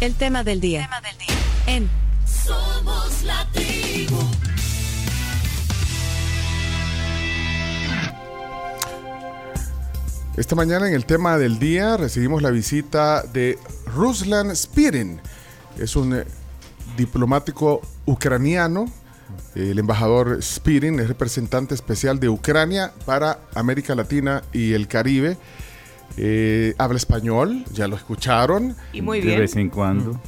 El tema del día. Tema del día. En Somos la tribu. Esta mañana en el tema del día recibimos la visita de Ruslan Spirin. Es un eh, diplomático ucraniano. El embajador Spirin es representante especial de Ucrania para América Latina y el Caribe. Eh, habla español, ya lo escucharon. Y muy de bien. vez en cuando.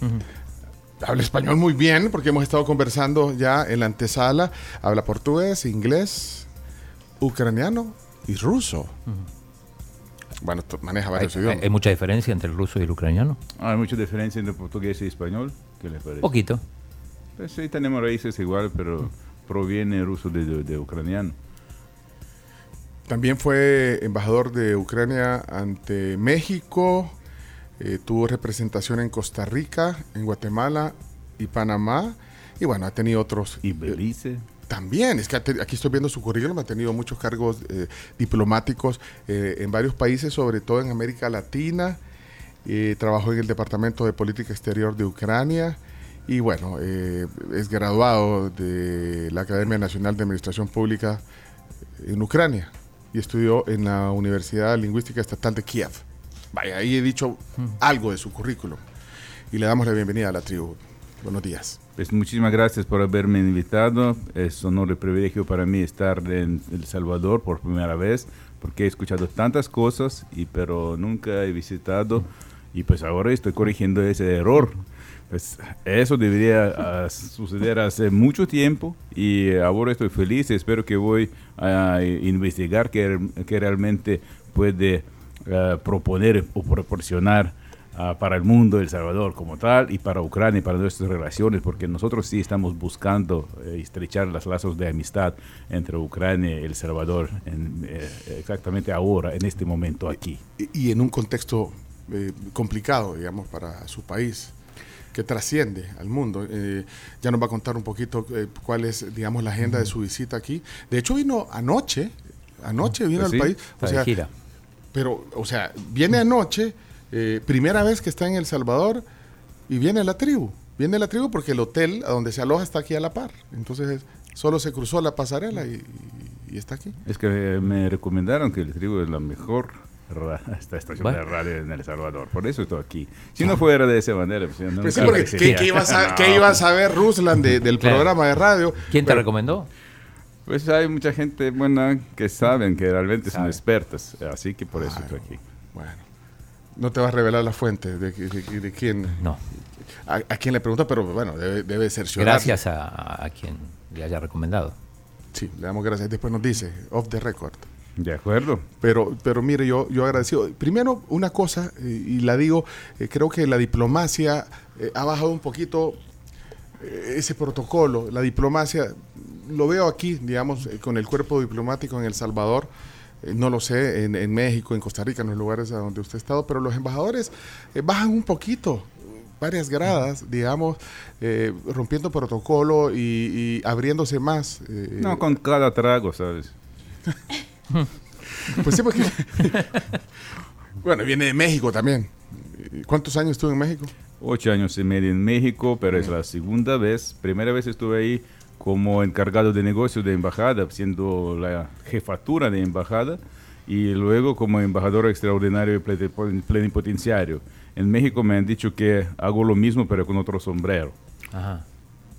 Habla español muy bien porque hemos estado conversando ya en la antesala. Habla portugués, inglés, ucraniano y ruso. Bueno, maneja varios hay- idiomas. hay mucha diferencia entre el ruso y el ucraniano. Hay mucha diferencia entre portugués y español. ¿Qué les parece? Poquito. Pues sí, tenemos raíces igual, pero proviene ruso de, de- de ucraniano. También fue embajador de Ucrania ante México. eh, tuvo representación en Costa Rica, en Guatemala y Panamá. Y bueno, ha tenido otros. Y eh, Belice. También, es que aquí estoy viendo su currículum, ha tenido muchos cargos eh, diplomáticos eh, en varios países, sobre todo en América Latina. Eh, trabajó en el Departamento de Política Exterior de Ucrania y bueno, eh, es graduado de la Academia Nacional de Administración Pública en Ucrania y estudió en la Universidad Lingüística Estatal de Kiev. Vaya, ahí he dicho algo de su currículum y le damos la bienvenida a la tribu. Buenos días. Pues muchísimas gracias por haberme invitado. Es honor y privilegio para mí estar en El Salvador por primera vez, porque he escuchado tantas cosas, y, pero nunca he visitado. Y pues ahora estoy corrigiendo ese error. Pues eso debería ah, suceder hace mucho tiempo y ahora estoy feliz. Espero que voy a investigar qué realmente puede ah, proponer o proporcionar ah, para el mundo El Salvador como tal y para Ucrania y para nuestras relaciones, porque nosotros sí estamos buscando eh, estrechar los lazos de amistad entre Ucrania y El Salvador en, eh, exactamente ahora, en este momento aquí. y, y en un contexto eh, complicado, digamos, para su país, que trasciende al mundo. Eh, ya nos va a contar un poquito eh, cuál es, digamos, la agenda de su visita aquí. De hecho, vino anoche, anoche vino Pues al sí, país. De gira. Pero, o sea, viene anoche, eh, primera vez que está en El Salvador, y viene la tribu. Viene la tribu porque el hotel a donde se aloja está aquí a la par. Entonces, solo se cruzó la pasarela y, y- y está aquí. Es que me recomendaron que el tribu es la mejor esta estación de radio en El Salvador. Por eso estoy aquí. Si no fuera de esa manera, pues, nunca Pues sí, porque ¿qué, qué iba a No. qué iba a saber Ruslan de- del Claro. programa de radio? ¿Quién te recomendó? Pues hay mucha gente buena que saben que realmente son Sabe. expertas. Así que por eso estoy aquí. Bueno, no te vas a revelar la fuente de, de- de quién, No. a, a quién le pregunta, pero bueno, debe, debe cerciorarse. Gracias a, a quien le haya recomendado. Sí, le damos gracias. Después nos dice, off the record. De acuerdo. Pero, pero mire, yo, yo agradecido. Primero, una cosa, y la digo, eh, creo que la diplomacia eh, ha bajado un poquito eh, ese protocolo. La diplomacia, lo veo aquí, digamos, con el cuerpo diplomático en El Salvador. no lo sé, en, en México, en Costa Rica, en los lugares a donde usted ha estado, pero los embajadores bajan un poquito, varias gradas, digamos, eh, rompiendo protocolo y, y abriéndose más. eh, No, con cada trago, ¿sabes? Pues sí, porque. bueno, viene de México también. ¿Cuántos años estuvo en México? Ocho años y medio en México, pero es la segunda vez. Primera vez estuve ahí como encargado de negocio de embajada, siendo la jefatura de embajada, y luego como embajador extraordinario y plenipo- plenipotenciario. En México me han dicho que hago lo mismo, pero con otro sombrero. Ajá.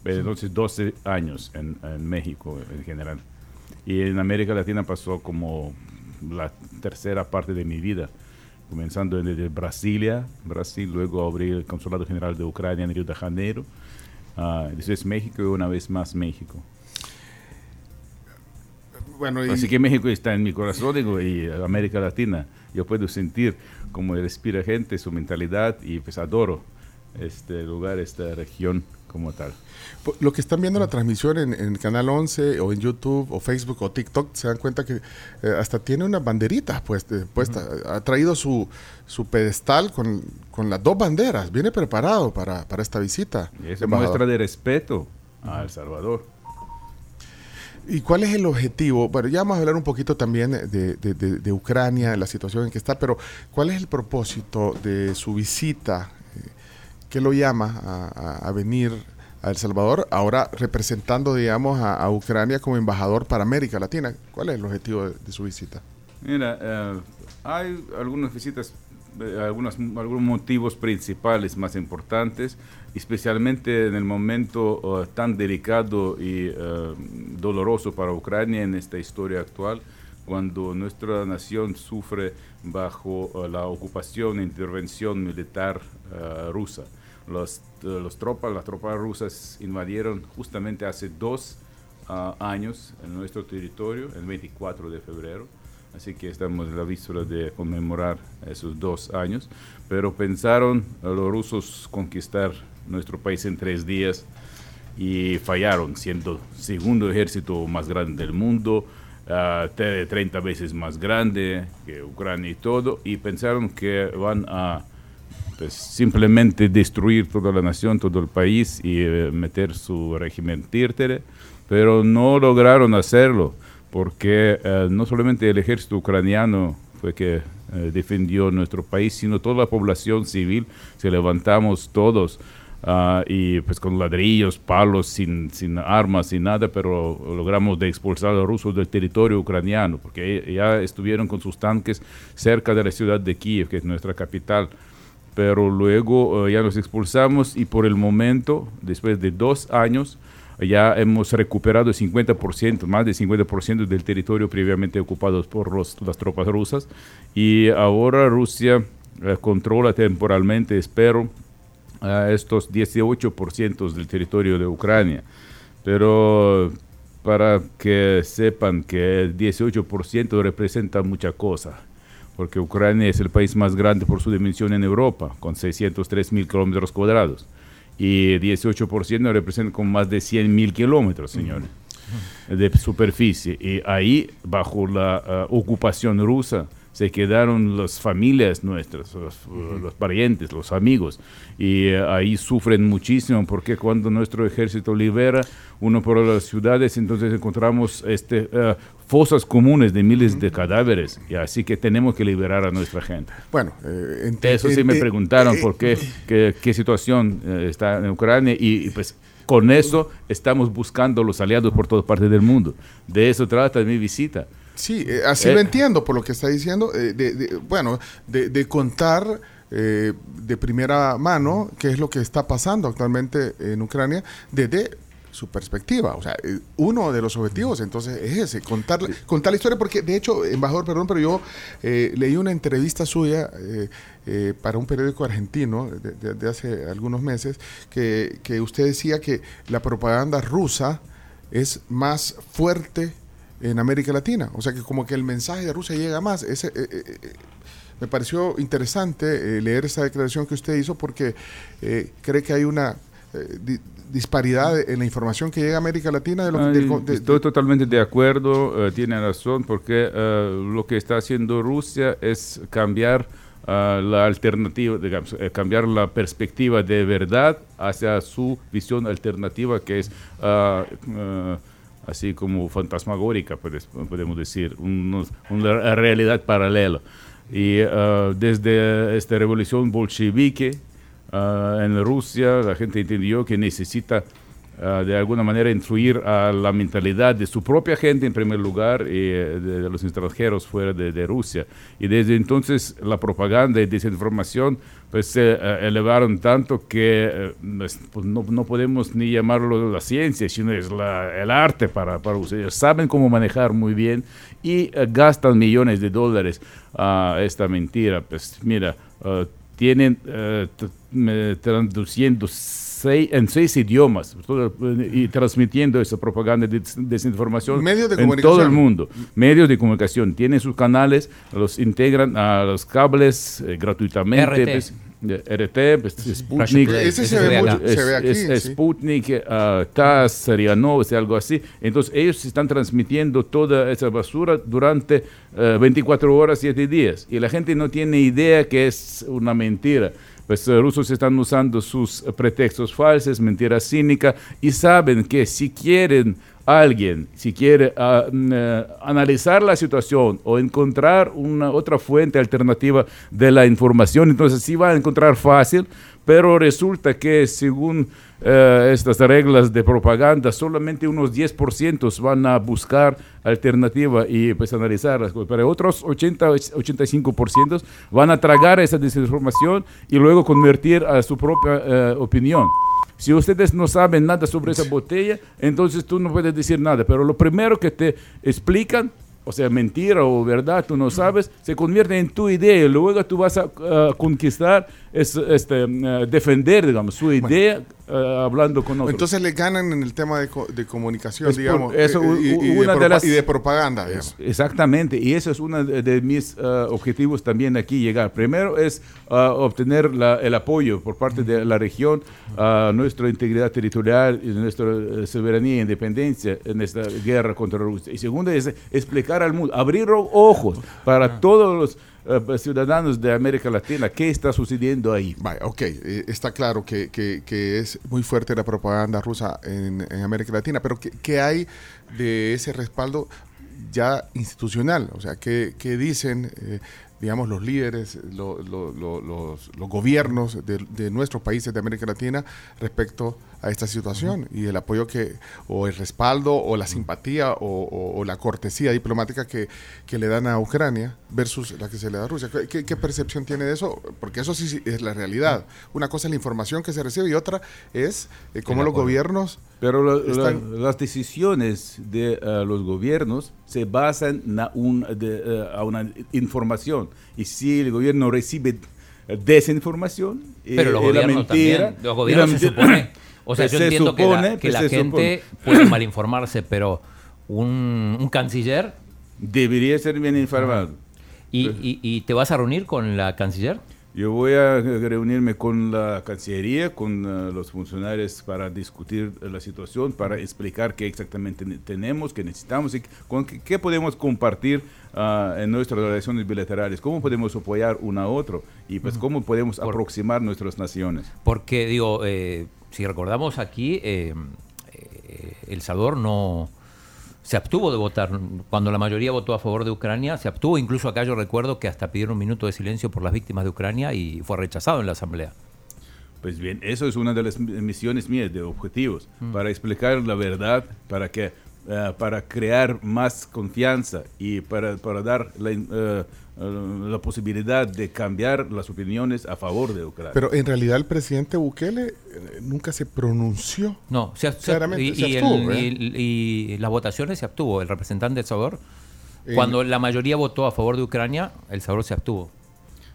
Entonces, 12 años en, en México en general. Y en América Latina pasó como la tercera parte de mi vida, comenzando desde Brasilia, Brasil, luego abrí el Consulado General de Ucrania en Río de Janeiro, ah, después México y una vez más México. Bueno, Así que México está en mi corazón digo, y América Latina. Yo puedo sentir cómo respira gente, su mentalidad y pues adoro este lugar, esta región como tal. po- lo que están viendo la transmisión en, en Canal 11 o en YouTube o Facebook o TikTok, se dan cuenta que eh, hasta tiene unas banderitas pues, eh, puestas. Ha traído su, su pedestal con, con las dos banderas. Viene preparado para, para esta visita. Y embajador. muestra de respeto a El Salvador. ¿Y cuál es el objetivo? Bueno, ya vamos a hablar un poquito también de, de- de- de Ucrania, la situación en que está, pero ¿cuál es el propósito de su visita? Qué lo llama a, venir a El Salvador, ahora representando, digamos, a, Ucrania como embajador para América Latina? ¿Cuál es el objetivo de, su visita? Mira, eh, hay algunas visitas, eh, algunas, algunos motivos principales más importantes, especialmente en el momento eh, tan delicado y eh, doloroso para Ucrania en esta historia actual, cuando nuestra nación sufre bajo la ocupación e intervención militar rusa. Los, eh, los tropas, las tropas rusas invadieron justamente hace dos ah, años en nuestro territorio, el 24 de febrero. Así que estamos en la víspera de conmemorar esos dos años. Pero pensaron eh, los rusos conquistar nuestro país en tres días y fallaron, siendo segundo ejército más grande del mundo, ah, te- 30 veces más grande que Ucrania y todo, y pensaron que van a pues, simplemente destruir toda la nación, todo el país y eh, meter su régimen títere, pero no lograron hacerlo porque eh, no solamente el ejército ucraniano fue que eh, defendió nuestro país, sino toda la población civil, se levantamos todos ah, y pues con ladrillos, palos, sin, sin armas, sin nada, pero logramos de expulsar a los rusos del territorio ucraniano, porque ya estuvieron con sus tanques cerca de la ciudad de Kiev, que es nuestra capital pero luego eh, ya los expulsamos y por el momento, después de dos años, ya hemos recuperado el 50%, más del 50% del territorio previamente ocupado por los- las tropas rusas y ahora Rusia eh, controla temporalmente, espero, a estos 18% del territorio de Ucrania. Pero para que sepan que el 18% representa mucha cosa porque Ucrania es el país más grande por su dimensión en Europa, con 603 mil kilómetros cuadrados. Y 18% representa con más de 100 mil kilómetros, señores, de superficie. Y ahí, bajo la ah, ocupación rusa, se quedaron las familias nuestras, los, los parientes, los amigos. Y eh, ahí sufren muchísimo porque cuando nuestro ejército libera uno por las ciudades, entonces encontramos este, eh, fosas comunes de miles de cadáveres. Y así que tenemos que liberar a nuestra gente. Bueno, eh, Eso sí me ent- preguntaron eh, por qué, qué, qué situación eh, está en Ucrania y, y, pues con eso estamos buscando los aliados por todas partes del mundo. De eso trata mi visita. Sí, eh, así Eh. lo entiendo por lo que está diciendo. eh, de, de- bueno, de, de contar eh, de primera mano qué es lo que está pasando actualmente en Ucrania desde su perspectiva. O sea, uno de los objetivos entonces es ese, contar, contar la historia, porque de hecho, embajador, perdón, pero yo eh, leí una entrevista suya eh, eh, para un periódico argentino de, de- de hace algunos meses, que, que usted decía que la propaganda rusa es más fuerte en América Latina. O sea que como que el mensaje de Rusia llega más. Ese, eh, eh, eh, me pareció interesante eh, leer esa declaración que usted hizo porque cree que hay una di- disparidad en la información que llega a América Latina de lo. Ay, de- estoy totalmente de acuerdo, tiene razón, porque lo que está haciendo Rusia es cambiar la alternativa, digamos, eh, cambiar la perspectiva de verdad hacia su visión alternativa, que es ah, así como fantasmagórica, puedes- podemos decir, un- una realidad paralela. Y ah, desde esta revolución bolchevique, Ah, en Rusia la gente entendió que necesita ah, de alguna manera influir a la mentalidad de su propia gente en primer lugar y eh, de, los extranjeros fuera de, Rusia. Y desde entonces la propaganda y desinformación pues se eh, elevaron tanto que eh, pues, pues, no, no podemos ni llamarlo la ciencia, sino es el arte para, para ustedes. Saben cómo manejar muy bien y eh, gastan millones de dólares a esta mentira. Pues mira, ah, tienen eh, traduciendo seis- en seis idiomas todo, eh, y transmitiendo esa propaganda de des- desinformación Medios de en todo el comunicación. mundo. Medios de comunicación tienen sus canales, los integran a los cables eh, gratuitamente. RT. pues, RT, pues, Sputnik, ese se ve, se ve mucho, acá. se ve aquí. es, es sí. Sputnik, TASS, sería no, es algo así. Entonces ellos están transmitiendo toda esa basura durante eh, 24 horas, 7 días. Y la gente no tiene idea que es una mentira. Pues los rusos están usando sus eh, pretextos falsos, mentiras cínicas, y saben que si quieren alguien, si quiere ah, mm, eh, analizar la situación o encontrar una otra fuente alternativa de la información, entonces sí va a encontrar fácil, pero resulta que según eh, estas reglas de propaganda, solamente unos 10% van a buscar alternativa y pues analizar las cosas, pero otros 80, 85% van a tragar esa desinformación y luego convertir a su propia eh, opinión. Si ustedes no saben nada sobre esa botella, entonces tú no puedes decir nada. Pero lo primero que te explican, o sea, mentira o verdad, tú no sabes, se convierte en tu idea y luego tú vas a conquistar, es, este, uh, defender, digamos, su idea uh, hablando con otros. Entonces le ganan en el tema de, co de comunicación, Es por- digamos, eso, y, y- de de propa- las- y de propaganda, digamos. Exactamente, y eso es uno de, de mis uh, objetivos también aquí llegar. Primero es uh, obtener la- el apoyo por parte de la región a nuestra integridad territorial y nuestra eh, soberanía e independencia en esta guerra contra Rusia. Y segundo es explicar al mundo, abrir ojos para todos los uh, ciudadanos de América Latina qué está sucediendo ahí. Vaya, ok, eh, está claro que, que- que es muy fuerte la propaganda rusa en, en América Latina, pero ¿qué, qué hay de ese respaldo ya institucional? O sea, ¿qué, qué dicen, eh, digamos, los líderes, lo- lo- lo- los, los gobiernos de, de nuestros países de América Latina respecto a esta situación y el apoyo que, o el respaldo, o la simpatía, o, o- o la cortesía diplomática que, que le dan a Ucrania versus la que se le da a Rusia? ¿Qué- ¿Qué, percepción tiene de eso? Porque eso sí es la realidad. Una cosa es la información que se recibe y otra es eh, cómo los gobiernos Pero la- la- las decisiones de eh, los gobiernos se basan en un, de, eh, a una información. Y si el gobierno recibe eh, desinformación, eh, Pero los y la gobiernos mentira, también. Los gobiernos la se mentira- supone. O sea, que yo se entiendo que la, supone, que que la se gente puede malinformarse, pero un, un canciller. Debería ser bien informado. Y, y- y te vas a reunir con la canciller? Yo voy a reunirme con la Cancillería, con eh, los funcionarios para discutir la situación, para explicar qué exactamente ne- tenemos, qué necesitamos y con qué, qué podemos compartir ah, en nuestras relaciones bilaterales, cómo podemos apoyar uno a otro y pues cómo podemos aproximar nuestras naciones. Porque, digo, eh, si recordamos aquí, eh, eh, El Salvador no se abstuvo de votar. Cuando la mayoría votó a favor de Ucrania, se abstuvo. Incluso acá yo recuerdo que hasta pidieron un minuto de silencio por las víctimas de Ucrania y fue rechazado en la Asamblea. Pues bien, eso es una de las mi- misiones mías, de objetivos, para explicar la verdad, para que eh, para crear más confianza y para, para dar la, eh, eh, la posibilidad de cambiar las opiniones a favor de Ucrania. Pero en realidad el presidente Bukele nunca se pronunció. No, se, se- Claramente, y, se y abstuvo, el- y- y las votaciones se abstuvo. El representante del Salvador, Eh, cuando la mayoría votó a favor de Ucrania, El Salvador se abstuvo.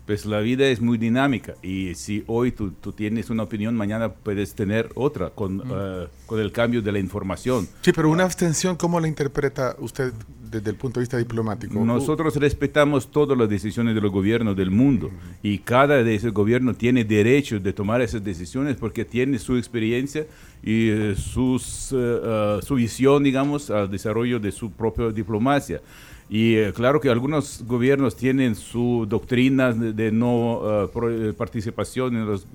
Pues la vida es muy dinámica y si hoy tú, tú tienes una opinión, mañana puedes tener otra con, eh, con el cambio de la información. Sí, pero una abstención, ¿cómo la interpreta usted desde el punto de vista diplomático? Nosotros respetamos todas las decisiones de los gobiernos del mundo y cada de esos gobiernos tiene derecho de tomar esas decisiones porque tiene su experiencia y eh, sus, eh, su visión, digamos, al desarrollo de su propia diplomacia. Y eh, claro que algunos gobiernos tienen su doctrina de, no eh, eh, participación en los,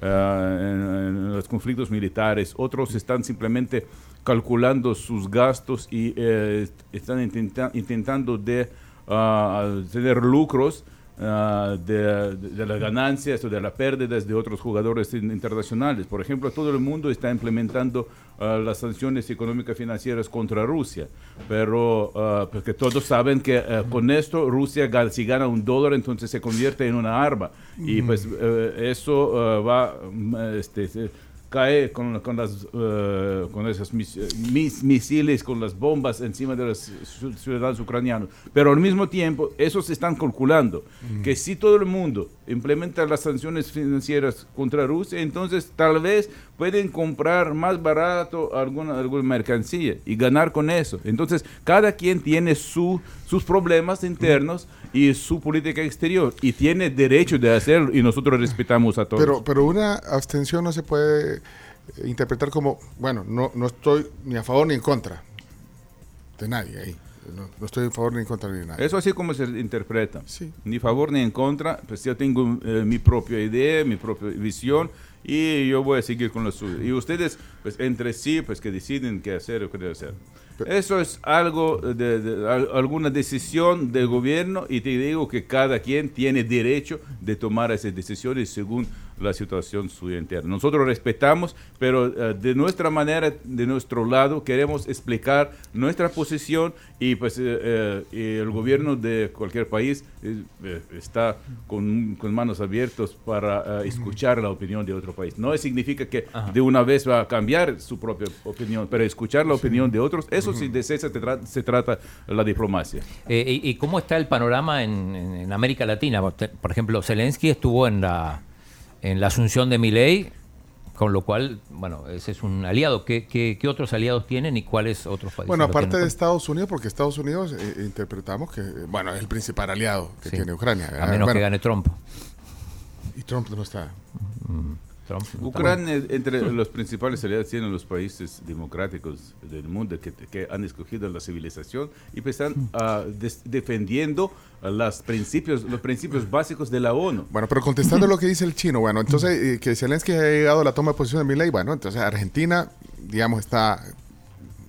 en- en los conflictos militares, otros están simplemente calculando sus gastos y eh, están intenta- intentando de ah, tener lucros ah, de, de- las ganancias o de las pérdidas de otros jugadores in- internacionales. Por ejemplo, todo el mundo está implementando ah, las sanciones económicas financieras contra Rusia, pero ah, porque todos saben que con esto Rusia si gana un dólar entonces se convierte en una arma y pues eh, eso va mm, este, cae con, con las eh, con esos mis- mis- misiles, con las bombas encima de los ci- ciudadanos ucranianos. Pero al mismo tiempo, esos están calculando que si todo el mundo implementa las sanciones financieras contra Rusia, entonces tal vez pueden comprar más barato alguna, alguna mercancía y ganar con eso. Entonces, cada quien tiene su, sus problemas internos y su política exterior y tiene derecho de hacerlo y nosotros respetamos a todos. Pero, pero una abstención no se puede eh, interpretar como, bueno, no, no estoy ni a favor ni en contra de nadie ahí. No, no estoy a favor ni en contra de nadie. Eso así como se interpreta. Sí. Ni favor ni en contra, pues yo tengo eh, mi propia idea, mi propia visión y yo voy a seguir con lo suyo. Y ustedes, pues entre sí, pues que deciden qué hacer o qué no hacer. Eso es algo de, de- al- alguna decisión del gobierno y te digo que cada quien tiene derecho de tomar esas decisiones según la situación suya interna. Nosotros respetamos, pero eh, de nuestra manera, de nuestro lado, queremos explicar nuestra posición y pues eh, eh, el gobierno de cualquier país está con, con manos abiertas para escuchar la opinión de otro país. No significa que de una vez va a cambiar su propia opinión, pero escuchar la opinión de otros, eso sí, de eso se, tra- se trata la diplomacia. Eh, y, y cómo está el panorama en, en- en América Latina? Por ejemplo, Zelensky estuvo en la, en la asunción de Milei, con lo cual, bueno, ese es un aliado. ¿Qué, qué, qué otros aliados tienen y cuáles otros países? Bueno, aparte de? Estados Unidos, porque Estados Unidos eh, interpretamos que, eh, bueno, es el principal aliado que Sí. tiene Ucrania. A menos Bueno, que gane Trump. Y Trump no está. Trump. Ucrania, entre los principales aliados, tienen los países democráticos del mundo que, que han escogido la civilización y pues están des- defendiendo las principios, los principios básicos de la ONU. Bueno, pero contestando lo que dice el chino, bueno, entonces eh, que Zelensky haya llegado a la toma de posición de Milei, bueno, entonces Argentina, digamos, está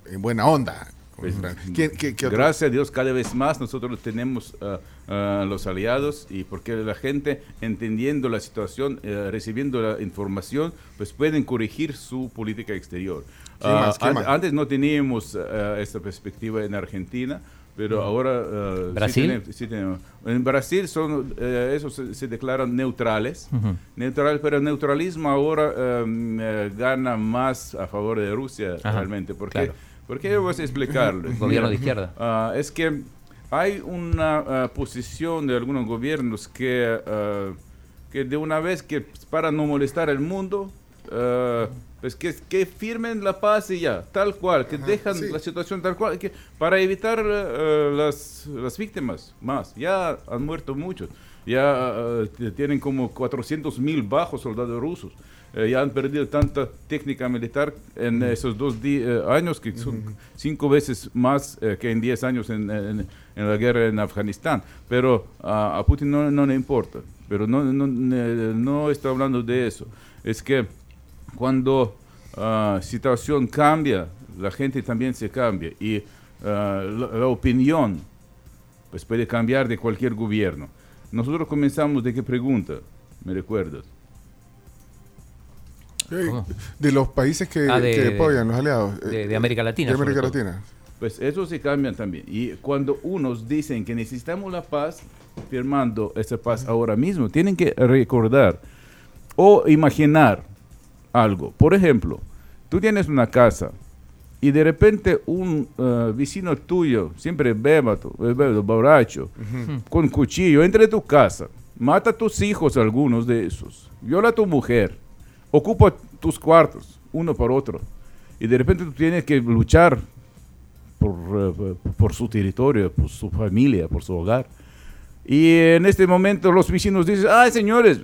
en buena onda. Pues, Ucrania. ¿Quién- qué- qué otro? Gracias a Dios, cada vez más nosotros tenemos ah, ah, los aliados y porque la gente entendiendo la situación, eh, recibiendo la información, pues pueden corregir su política exterior. ¿Qué Ah, más? ¿Qué an- más? Antes no teníamos ah, esta perspectiva en Argentina. Pero ahora ah, sí ¿Brasil? tenemos- sí tenemos. En Brasil son eh, esos se, se declaran neutrales, Ujú. neutral, pero el neutralismo ahora em, eh, gana más a favor de Rusia Ajá, realmente. ¿Por qué? claro. Porque yo voy a explicarlo. Gobierno de izquierda. Ah, es que hay una ah, posición de algunos gobiernos que, ah, que de una vez que para no molestar al mundo, pues que, que firmen la paz y ya, tal cual, que dejan sí. la situación tal cual, que para evitar las, las víctimas más. Ya han muerto muchos, ya tienen como 400 mil bajos soldados rusos. Eh, ya han perdido tanta técnica militar en esos dos di- eh, años, que son cinco veces más eh, que en 10 años en, en- en la guerra en Afganistán. Pero ah, a Putin no, no le importa. Pero no, no, no estoy hablando de eso. Es que cuando la situación cambia, la gente también se cambia. Y ah, la, la opinión pues puede cambiar de cualquier gobierno. Nosotros comenzamos de qué pregunta, me recuerdas. ¿Cómo? De los países que, Ah, de- que apoyan los aliados. de- de América Latina, De América. Latina. Pues eso se cambian también. Y cuando unos dicen que necesitamos la paz, firmando esa paz ahora mismo, tienen que recordar o imaginar algo. Por ejemplo, tú tienes una casa y de repente un eh, vecino tuyo, siempre bébato, bébato, borracho, con cuchillo, entra a tu casa, mata a tus hijos, algunos de esos, viola a tu mujer, ocupa tus cuartos, uno por otro, y de repente tú tienes que luchar por, eh, por su territorio, por su familia, por su hogar. Y en este momento los vecinos dicen, ay señores,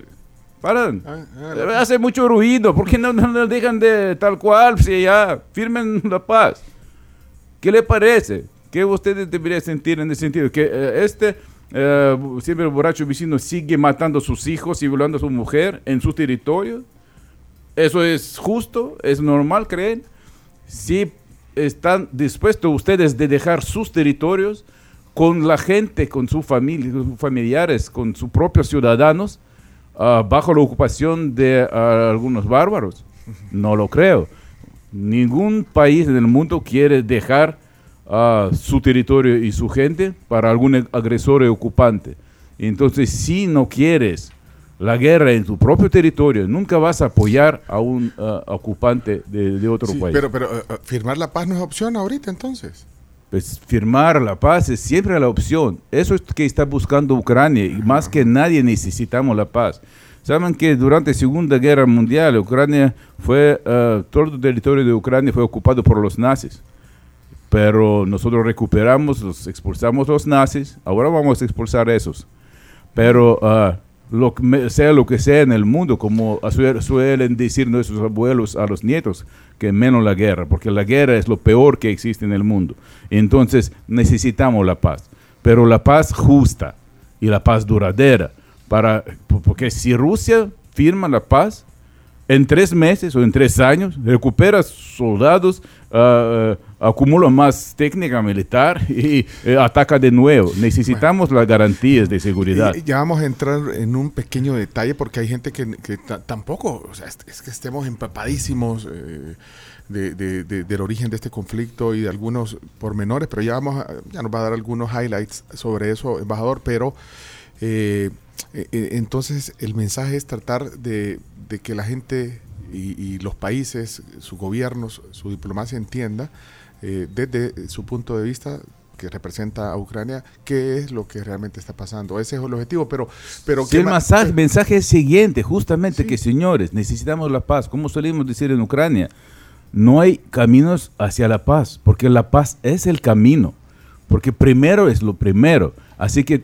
paran, Ah, ah, hace mucho ruido, ¿por qué no, no, no dejan de tal cual? Si ya firmen la paz. ¿Qué le parece? ¿Qué ustedes deberían sentir en ese sentido? Que eh, este eh, siempre borracho vecino sigue matando a sus hijos y violando a su mujer en su territorio. ¿Eso es justo? ¿Es normal, creen? Si están dispuestos ustedes de dejar sus territorios con la gente, con sus familiares, con sus propios ciudadanos, ah, bajo la ocupación de ah, algunos bárbaros. No lo creo. Ningún país en el mundo quiere dejar ah, su territorio y su gente para algún agresor ocupante. Entonces, si no quieres la guerra en tu propio territorio, nunca vas a apoyar a un ah, ocupante de, de otro Sí, país. pero pero eh, firmar la paz no es opción ahorita entonces. Pues firmar la paz es siempre la opción. Eso es que está buscando Ucrania y más que nadie necesitamos la paz. Saben que durante la Segunda Guerra Mundial Ucrania fue, eh, todo el territorio de Ucrania fue ocupado por los nazis. Pero nosotros recuperamos, los expulsamos los nazis, ahora vamos a expulsar esos. Pero ah, lo, sea lo que sea en el mundo, como suel- suelen decir nuestros abuelos a los nietos, que menos la guerra, porque la guerra es lo peor que existe en el mundo. Entonces necesitamos la paz, pero la paz justa y la paz duradera. Para, porque si Rusia firma la paz, en tres meses o en tres años recupera soldados, ah, acumula más técnica militar y eh, ataca de nuevo. Necesitamos las garantías de seguridad. Ya vamos a entrar en un pequeño detalle porque hay gente que, que ta- tampoco, o sea, es, que estemos empapadísimos eh, de- de- de- del origen de este conflicto y de algunos pormenores, pero ya vamos a- ya nos va a dar algunos highlights sobre eso, embajador, pero eh, entonces el mensaje es tratar de, de que la gente y, y los países, sus gobiernos, su diplomacia entienda eh, desde su punto de vista que representa a Ucrania, qué es lo que realmente está pasando. Ese es el objetivo, pero... pero Sí, ¿qué el ma- mensaje, eh, mensaje es siguiente, justamente Sí. que señores, necesitamos la paz. Como solemos decir en Ucrania, no hay caminos hacia la paz, porque la paz es el camino, porque primero es lo primero. Así que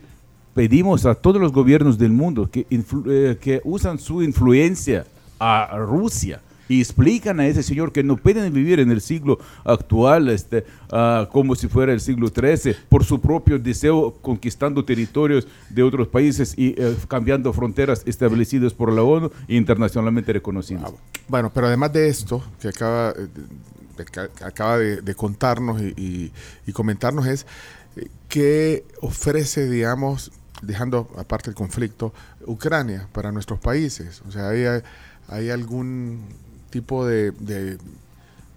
pedimos a todos los gobiernos del mundo que, influ- eh, que usan su influencia a Rusia y explican a ese señor que no pueden vivir en el siglo actual este, ah, como si fuera el siglo XIII por su propio deseo conquistando territorios de otros países y eh, cambiando fronteras establecidas por la ONU e internacionalmente reconocidas. Bueno, pero además de esto que acaba eh, que acaba de, contarnos y, comentarnos es eh, qué ofrece, digamos, dejando aparte el conflicto, Ucrania para nuestros países. O sea, hay, hay algún tipo de, de,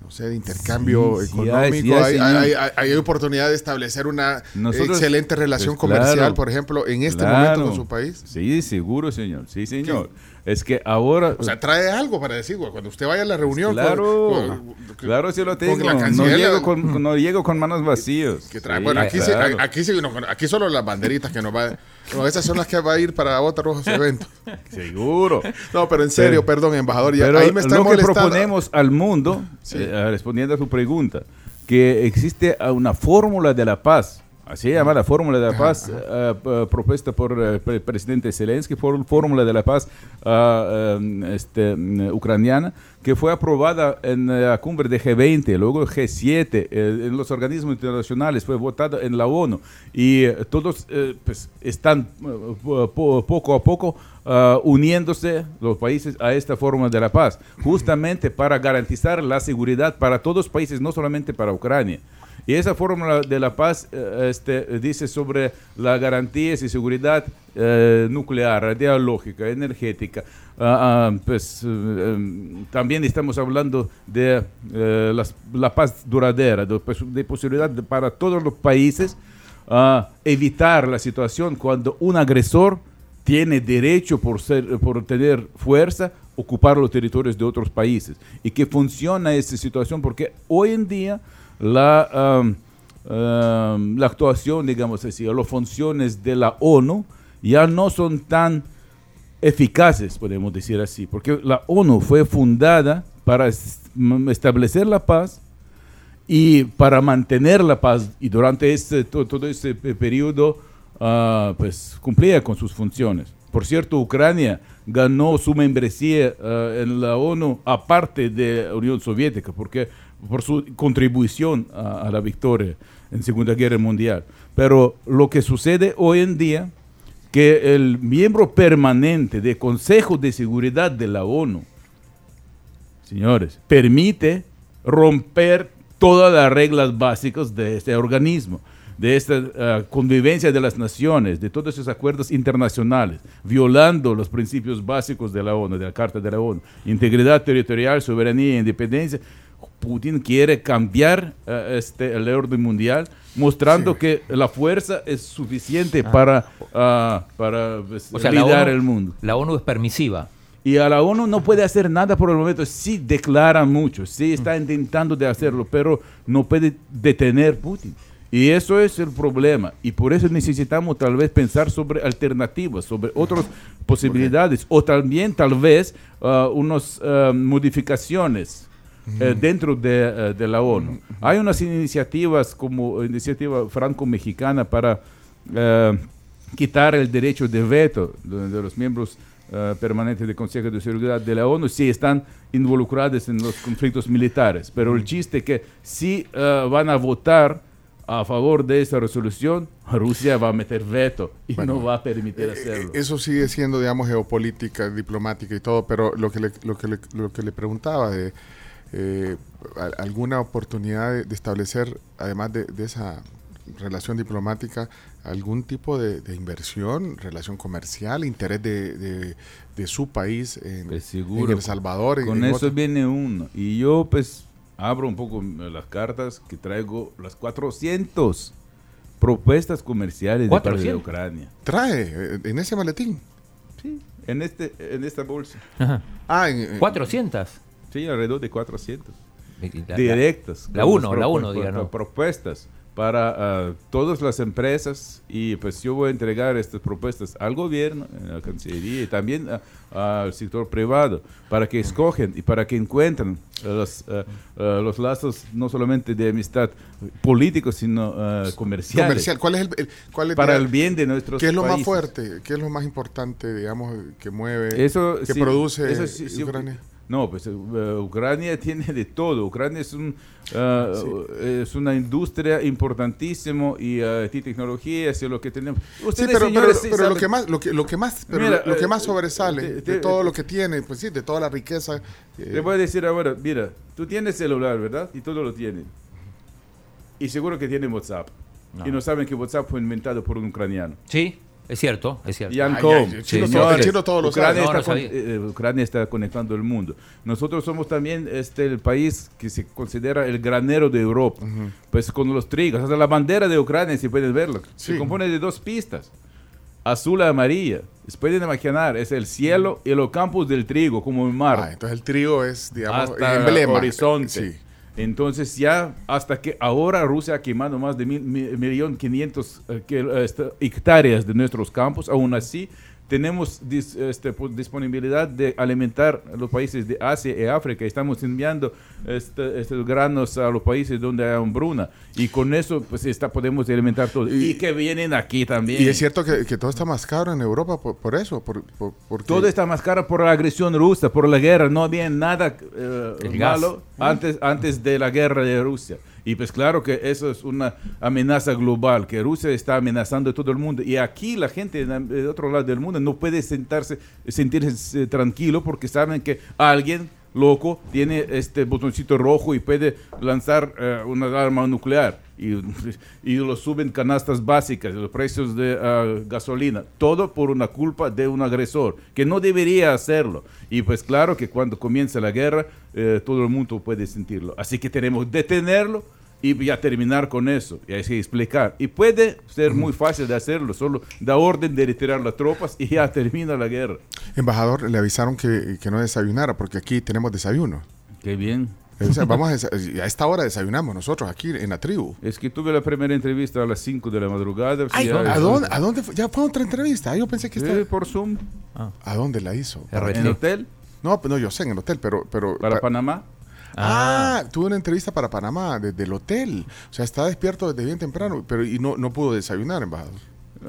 no sé, de intercambio Sí, económico. sí hay, hay, señor. hay- hay- hay oportunidad de establecer una Nosotros- excelente relación pues, claro, comercial, por ejemplo, en este Claro. momento con su país. Sí, seguro, señor. Sí, señor. Es que ahora... O sea, trae algo para decir, güey, cuando usted vaya a la reunión. con- Claro, con- claro, sí lo con tengo. la No llego, con, no llego con manos vacías. que trae. Bueno, aquí, sí, claro. aquí, no, aquí solo las banderitas que nos va. No, esas son las que va a ir para otros eventos. Seguro. No, pero en serio, Pero- perdón, embajador. Ya, Pero ahí me está lo que molestando. proponemos al mundo, Sí. eh, respondiendo a tu pregunta, que existe una fórmula de la paz, así se llama la fórmula de la paz, eh, eh, propuesta por eh, el presidente Zelensky, fórmula de la paz ah, eh, este, mm, ucraniana, que fue aprobada en eh, la cumbre de G20, luego G7, eh, en los organismos internacionales, fue votada en la ONU, y eh, todos eh, pues, están eh, po- po- poco a poco ah, uniéndose los países a esta forma de la paz, justamente para garantizar la seguridad para todos los países, no solamente para Ucrania. Y esa fórmula de la paz eh, este, dice sobre las garantías y seguridad eh, nuclear, radiológica, energética. Ah, ah, pues, eh, em, también estamos hablando de la paz duradera, de, pues, de posibilidad para todos los países ah, evitar la situación cuando un agresor tiene derecho por, ser, por tener fuerza ocupar los territorios de otros países. Y que funciona esta situación porque hoy en día la, la actuación, digamos así, las funciones de la ONU ya no son tan eficaces, podemos decir así, porque la ONU fue fundada para establecer la paz y para mantener la paz. Y durante este, to- todo este pe- periodo ah, pues cumplía con sus funciones. Por cierto, Ucrania ganó su membresía ah, en la ONU aparte de la Unión Soviética porque por su contribución a, a la victoria en Segunda Guerra Mundial. Pero lo que sucede hoy en día que el miembro permanente del Consejo de Seguridad de la ONU señores, permite romper todas las reglas básicas de este organismo, de esta ah, convivencia de las naciones, de todos esos acuerdos internacionales, violando los principios básicos de la ONU, de la Carta de la ONU, integridad territorial, soberanía e independencia. Putin quiere cambiar ah, este, el orden mundial, mostrando Sí. que la fuerza es suficiente para, ah, para pues, O sea, la liderar ONU, el mundo. la ONU es permisiva. Y a la ONU no puede hacer nada por el momento. Sí declara mucho, sí está intentando de hacerlo, pero no puede detener Putin. Y eso es el problema. Y por eso necesitamos tal vez pensar sobre alternativas, sobre otras posibilidades, o también tal vez ah, unas ah, modificaciones eh, dentro de, eh, de la ONU. Hay unas iniciativas como iniciativa franco-mexicana para eh, quitar el derecho de veto de, de los miembros eh, permanentes del Consejo de Seguridad de la ONU si están involucrados en los conflictos militares. Pero el chiste es que si eh, van a votar a favor de esta resolución, Rusia va a meter veto y Bueno, no va a permitir Eh, hacerlo. Eso sigue siendo, digamos, geopolítica, diplomática y todo, pero lo que le, lo que le, lo que le preguntaba de eh, alguna oportunidad de, de establecer, además de, de esa relación diplomática, algún tipo de, de inversión, relación comercial, interés de, su país en, Pues seguro, en El Salvador. Con en eso otro- viene uno. Y yo pues abro un poco eh, las cartas que traigo las 400 propuestas comerciales de parte de 400. Ucrania. trae eh, en ese maletín. Sí, en, este, en esta bolsa. Ajá. Ah, en, en- 400. Sí, alrededor de 400. Y la- directas. La con uno, las la propu- uno, pro- díganos. Propuestas para ah, todas las empresas y pues yo voy a entregar estas propuestas al gobierno, a la Cancillería y también a- al sector privado para que escogen y para que encuentren los, ah, ah, los lazos no solamente de amistad políticos sino ah, comerciales comercial. ¿Cuál es el, el- cuál es, para el bien de nuestros ¿Qué es lo más países. fuerte? ¿Qué es lo más importante, digamos, que mueve, Eso que sí, produce eso sí, sí, Ucrania? No, pues eh, Ucrania tiene de todo. Ucrania es, un, ah, es una industria importantísima y ah, tiene tecnología, es lo que tenemos. Sí, Ustedes, pero, pero, señores, sí pero lo que más, lo que, lo que más, pero Mira, lo, lo que más eh, sobresale te- de te- todo lo que tiene, pues sí, de toda la riqueza. eh, Le voy a decir ahora, mira, tú tienes celular, ¿verdad? Y todo lo tienes. Y seguro que tienen WhatsApp. Y no saben que WhatsApp fue inventado por un ucraniano. Sí, es cierto, es cierto. Jan Ay, Koum, ay, el chino todo- el chino todo lo Ucrania. No, está con- sabía. eh, Ucrania está conectando el mundo. Nosotros somos también este, el país que se considera el granero de Europa. Pues con los trigos, hasta la bandera de Ucrania, si pueden verlo, se Sí. compone de dos pistas. Azul y amarilla. Se pueden imaginar, es el cielo y los campos del trigo, como un mar ah, entonces el trigo es, digamos, hasta el emblema. horizonte. Sí. Entonces ya hasta que ahora Rusia ha quemado más de mil, mi- millón quinientos eh, que, eh, este, hectáreas de nuestros campos, aún así tenemos dis- este, pues, disponibilidad de alimentar a los países de Asia y África. Estamos enviando este- estos granos a los países donde hay hambruna y con eso pues está, podemos alimentar todo. Y, Y- que vienen aquí también. Y es cierto que, que todo está más caro en Europa por, por eso, por, por- porque Todo está más caro por la agresión rusa, por la guerra. No había nada eh, gas. malo antes, antes de la guerra de Rusia. Y pues claro que eso es una amenaza global, que Rusia está amenazando a todo el mundo. Y aquí la gente de otro lado del mundo no puede sentarse, sentirse tranquilo porque saben que alguien loco tiene este botoncito rojo y puede lanzar eh, una arma nuclear. Y, y lo suben canastas básicas, los precios de ah, gasolina, todo por una culpa de un agresor, que no debería hacerlo. Y pues claro que cuando comienza la guerra, eh, todo el mundo puede sentirlo. Así que tenemos que detenerlo y ya terminar con eso, y así explicar. Y puede ser muy fácil de hacerlo, solo da orden de retirar las tropas y ya termina la guerra. embajador le avisaron que, que no desayunara porque aquí tenemos desayuno. Qué bien. O sea, vamos a, a esta hora desayunamos nosotros aquí en la tribu. Es que tuve la primera entrevista a las 5 de la madrugada. Ay, ya- ¿a, dónde, ¿A dónde fue? Ya fue otra entrevista. Ah, Yo pensé que Sí, estaba... por Zoom, ¿A dónde la hizo? En hotel, No, pues no, yo sé, en el hotel, pero... pero para pa- Panamá. Ah, tuve una entrevista para Panamá desde el hotel. O sea, estaba despierto desde bien temprano, pero y no, no pudo desayunar, embajador.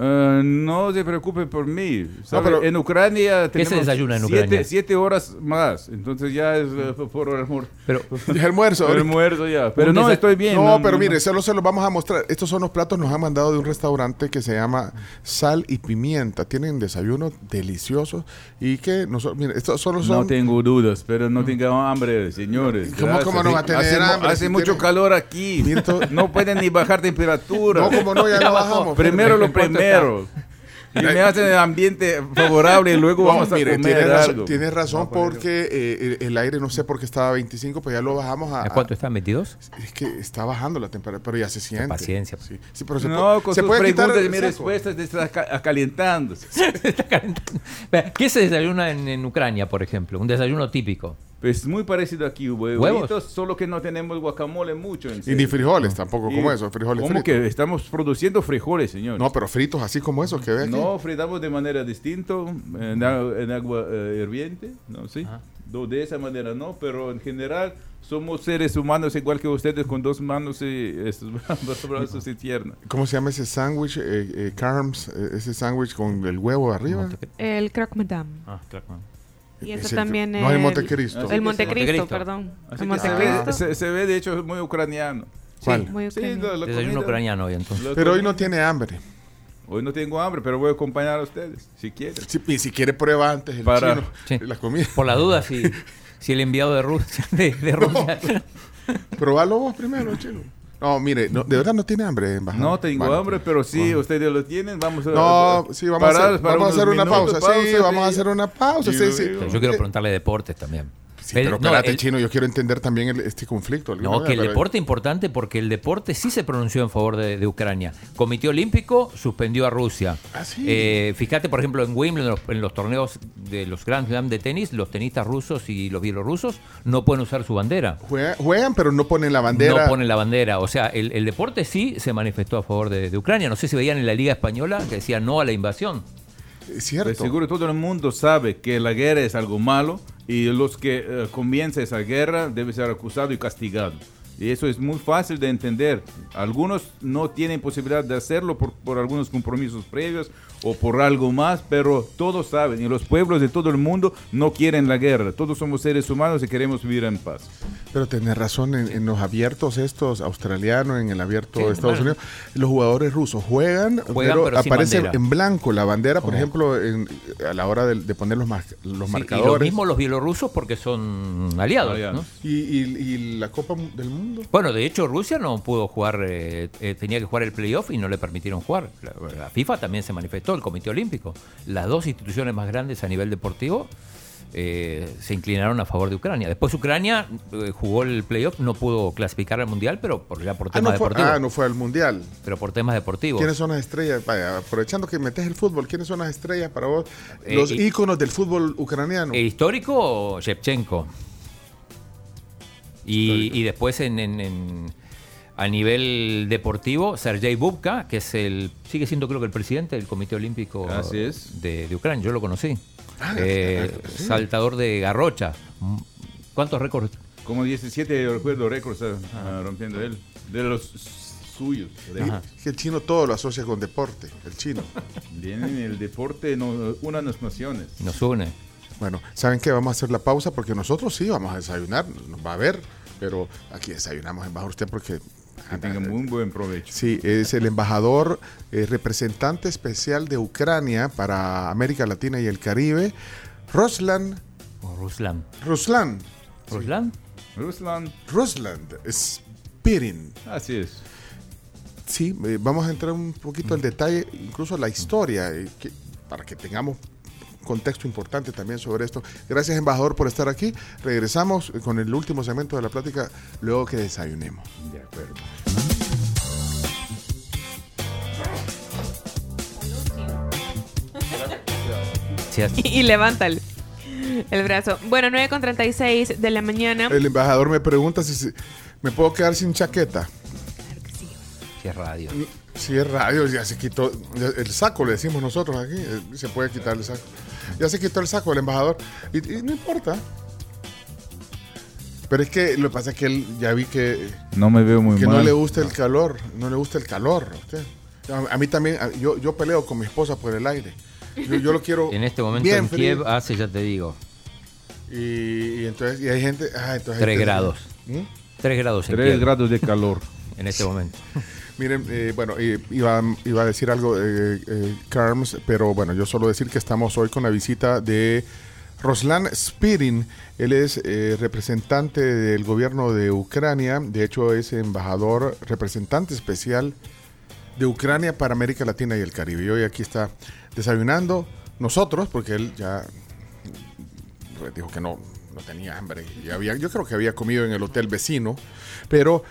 Eh, no se preocupe por mí. ¿sabe? pero- en Ucrania ¿Qué se tenemos desayuna en siete, Ucrania? siete horas más. Entonces ya es eh, por almuer- Pero Ya almuerzo. almuerzo ya. Pero no, estoy bien. No, pero mire, solo se los vamos a mostrar. Estos son los platos nos han mandado de un restaurante que se llama Sal y Pimienta. Tienen desayunos deliciosos y que nosotros, mire, estos solo son No tengo dudas, pero no tenga hambre, señores. ¿Cómo- cómo no va a tener hace, hambre Hace si mucho tiene- calor aquí. No pueden ni bajar temperatura. No, como no, ya Ya no bajamos. Primero lo ¿Cuánto primero. Y me hacen el ambiente favorable y luego No, vamos a mire, comer tiene razón, algo. tiene razón porque eh, el, el aire no sé por qué estaba a 25, pues ya lo bajamos a... ¿a cuánto está? ¿22? Es que está bajando la temperatura, pero ya se siente. paciencia. Sí, sí, pero se, No, puede- con se sus puede quitar preguntas y el mis saco. respuestas te está ca- acalentándose. Está calentando. ¿Qué se desayuna en, en Ucrania, por ejemplo? Un desayuno típico. Pues muy parecido aquí, ¿Huevos? huevitos, solo que no tenemos guacamole mucho. En Y ni frijoles tampoco, como eso, frijoles ¿Cómo fritos. que estamos produciendo frijoles, señor? No, pero fritos así como esos que ve aquí. No, fritamos de manera distinta, en, en agua eh, hirviente, ¿no? Sí. Ajá. De esa manera no, pero en general somos seres humanos igual que ustedes con dos manos y estos dos brazos y piernas. ¿Cómo se llama ese sándwich? Eh, eh, Carms, eh, ese sándwich con el huevo arriba. El croque madame. Ah, claro. Y eso también No, el Montecristo. El Montecristo, perdón. El Montecristo. ve, se, se ve, de hecho muy ucraniano. ¿Cuál? Muy Sí, ucraniano. comida. ucraniano hoy entonces. Pero hoy no tiene hambre. Hoy no tengo hambre, pero voy a acompañar a ustedes, si quieren. Si, y si quiere prueba antes el Para- chino, Sí. la comida. Por la duda, si, si el enviado de Rusia, de, de Rusia Probalo vos primero, chino. No, mire, no, de verdad no tiene hambre, embajador. No tengo hambre, pero sí, ustedes lo tienen. Vamos a No, sí, vamos a parar hacer, para vamos a hacer una minutos, pausa. Sí, pausa, vamos a hacer una pausa. Sí, sí. Yo quiero preguntarle deportes también. Sí, pero no, espérate, el- chino, yo quiero entender también el- este conflicto. No, que el deporte importante porque el deporte sí se pronunció en favor de, de Ucrania. Comité Olímpico suspendió a Rusia. Ah, sí. Eh, fíjate, por ejemplo, en Wimbledon, en los, en los torneos de los Grand Slam de tenis, los tenistas rusos y los bielorrusos no pueden usar su bandera. Juegan, juegan, pero no ponen la bandera. No ponen la bandera. O sea, el, el deporte sí se manifestó a favor de, de Ucrania. No sé si veían en la Liga Española que decía no a la invasión. Es cierto. seguro todo el mundo sabe que la guerra es algo malo y los que eh, comienzan esa guerra deben ser acusados y castigados. Y eso es muy fácil de entender. Algunos no tienen posibilidad de hacerlo por, por algunos compromisos previos o por algo más, pero todos saben y los pueblos de todo el mundo no quieren la guerra. Todos somos seres humanos y queremos vivir en paz. Pero tenés razón, en, en los abiertos estos australianos, en el abierto Sí, de Estados bueno. Unidos, los jugadores rusos juegan, Juegan, pero, aparece en blanco la bandera, por ejemplo, en- a la hora de, de poner los, mar- los Sí, y lo marcadores. mismo los bielorrusos porque son aliados. Aliados. ¿no? Y, y- y la Copa del Mundo. Bueno, de hecho Rusia no pudo jugar, eh, eh, tenía que jugar el playoff y no le permitieron jugar. La, la FIFA también se manifestó, el Comité Olímpico. Las dos instituciones más grandes a nivel deportivo eh, se inclinaron a favor de Ucrania. Después Ucrania eh, jugó el playoff, no pudo clasificar al Mundial, pero por, ya por Ah temas no, fue, deportivos. ah, no fue al Mundial. Pero por temas deportivos. ¿Quiénes son las estrellas? Vaya, aprovechando que metes el fútbol, ¿quiénes son las estrellas para vos? Eh, Los y- íconos del fútbol ucraniano. Histórico, Shevchenko. Y, y después en, en- en- a nivel deportivo, Sergei Bubka, que es el sigue siendo creo que el presidente del Comité Olímpico Así es. De, de Ucrania, yo lo conocí. Ah, Eh, ah, sí. Saltador de garrocha. ¿Cuántos récords? Como 17, yo recuerdo, récords ah, ah, rompiendo él. De los suyos. Que el chino todo lo asocia con deporte, el chino. Vienen el deporte, no, una de las naciones. Nos une. Bueno, ¿saben qué? Vamos a hacer la pausa porque nosotros sí vamos a desayunar, nos va a ver, pero aquí desayunamos embajador usted porque... Que tengan muy buen provecho. Sí, es el embajador eh, representante especial de Ucrania para América Latina y el Caribe, Ruslan, O Ruslan. Ruslan, ¿Ruslan? Ruslan, Rusland Spirin. así es. Sí, eh, vamos a entrar un poquito al detalle, incluso la historia, eh, que- para que tengamos contexto importante también sobre esto. Gracias, embajador, por estar aquí. Regresamos con el último segmento de la plática luego que desayunemos. De acuerdo. Así- Y, levanta el, el brazo. Bueno, 9 con 36 de la mañana. El embajador me pregunta si se- me puedo quedar sin chaqueta. Claro que sí. sí es radio. Si es radio, ya se quitó el saco, le decimos nosotros aquí. eh, Se puede quitar el saco. Ya se quitó el saco el embajador. Y, y no importa. Pero es que lo que pasa es que él ya vi que, No me veo muy que mal. no le gusta el calor. No le gusta el calor. a usted. A, a mí también, a- yo, yo peleo con mi esposa por el aire. Yo, yo lo quiero. En este momento bien en frío. Kiev hace, ya te digo, Y, y entonces, y hay gente. ah, entonces hay 3 que- grados. ¿Mm? 3 grados en 3 Kiev grados de calor. en este momento. Miren, eh, bueno, eh, iba, iba a decir algo, eh, eh, Carms, pero bueno, yo solo decir que estamos hoy con la visita de Ruslan Spirin. Él es eh, representante del gobierno de Ucrania, de hecho es embajador, representante especial de Ucrania para América Latina y el Caribe. Y hoy aquí está desayunando nosotros, porque él ya pues, dijo que no, no tenía hambre. Yo creo que había comido en el hotel vecino, pero...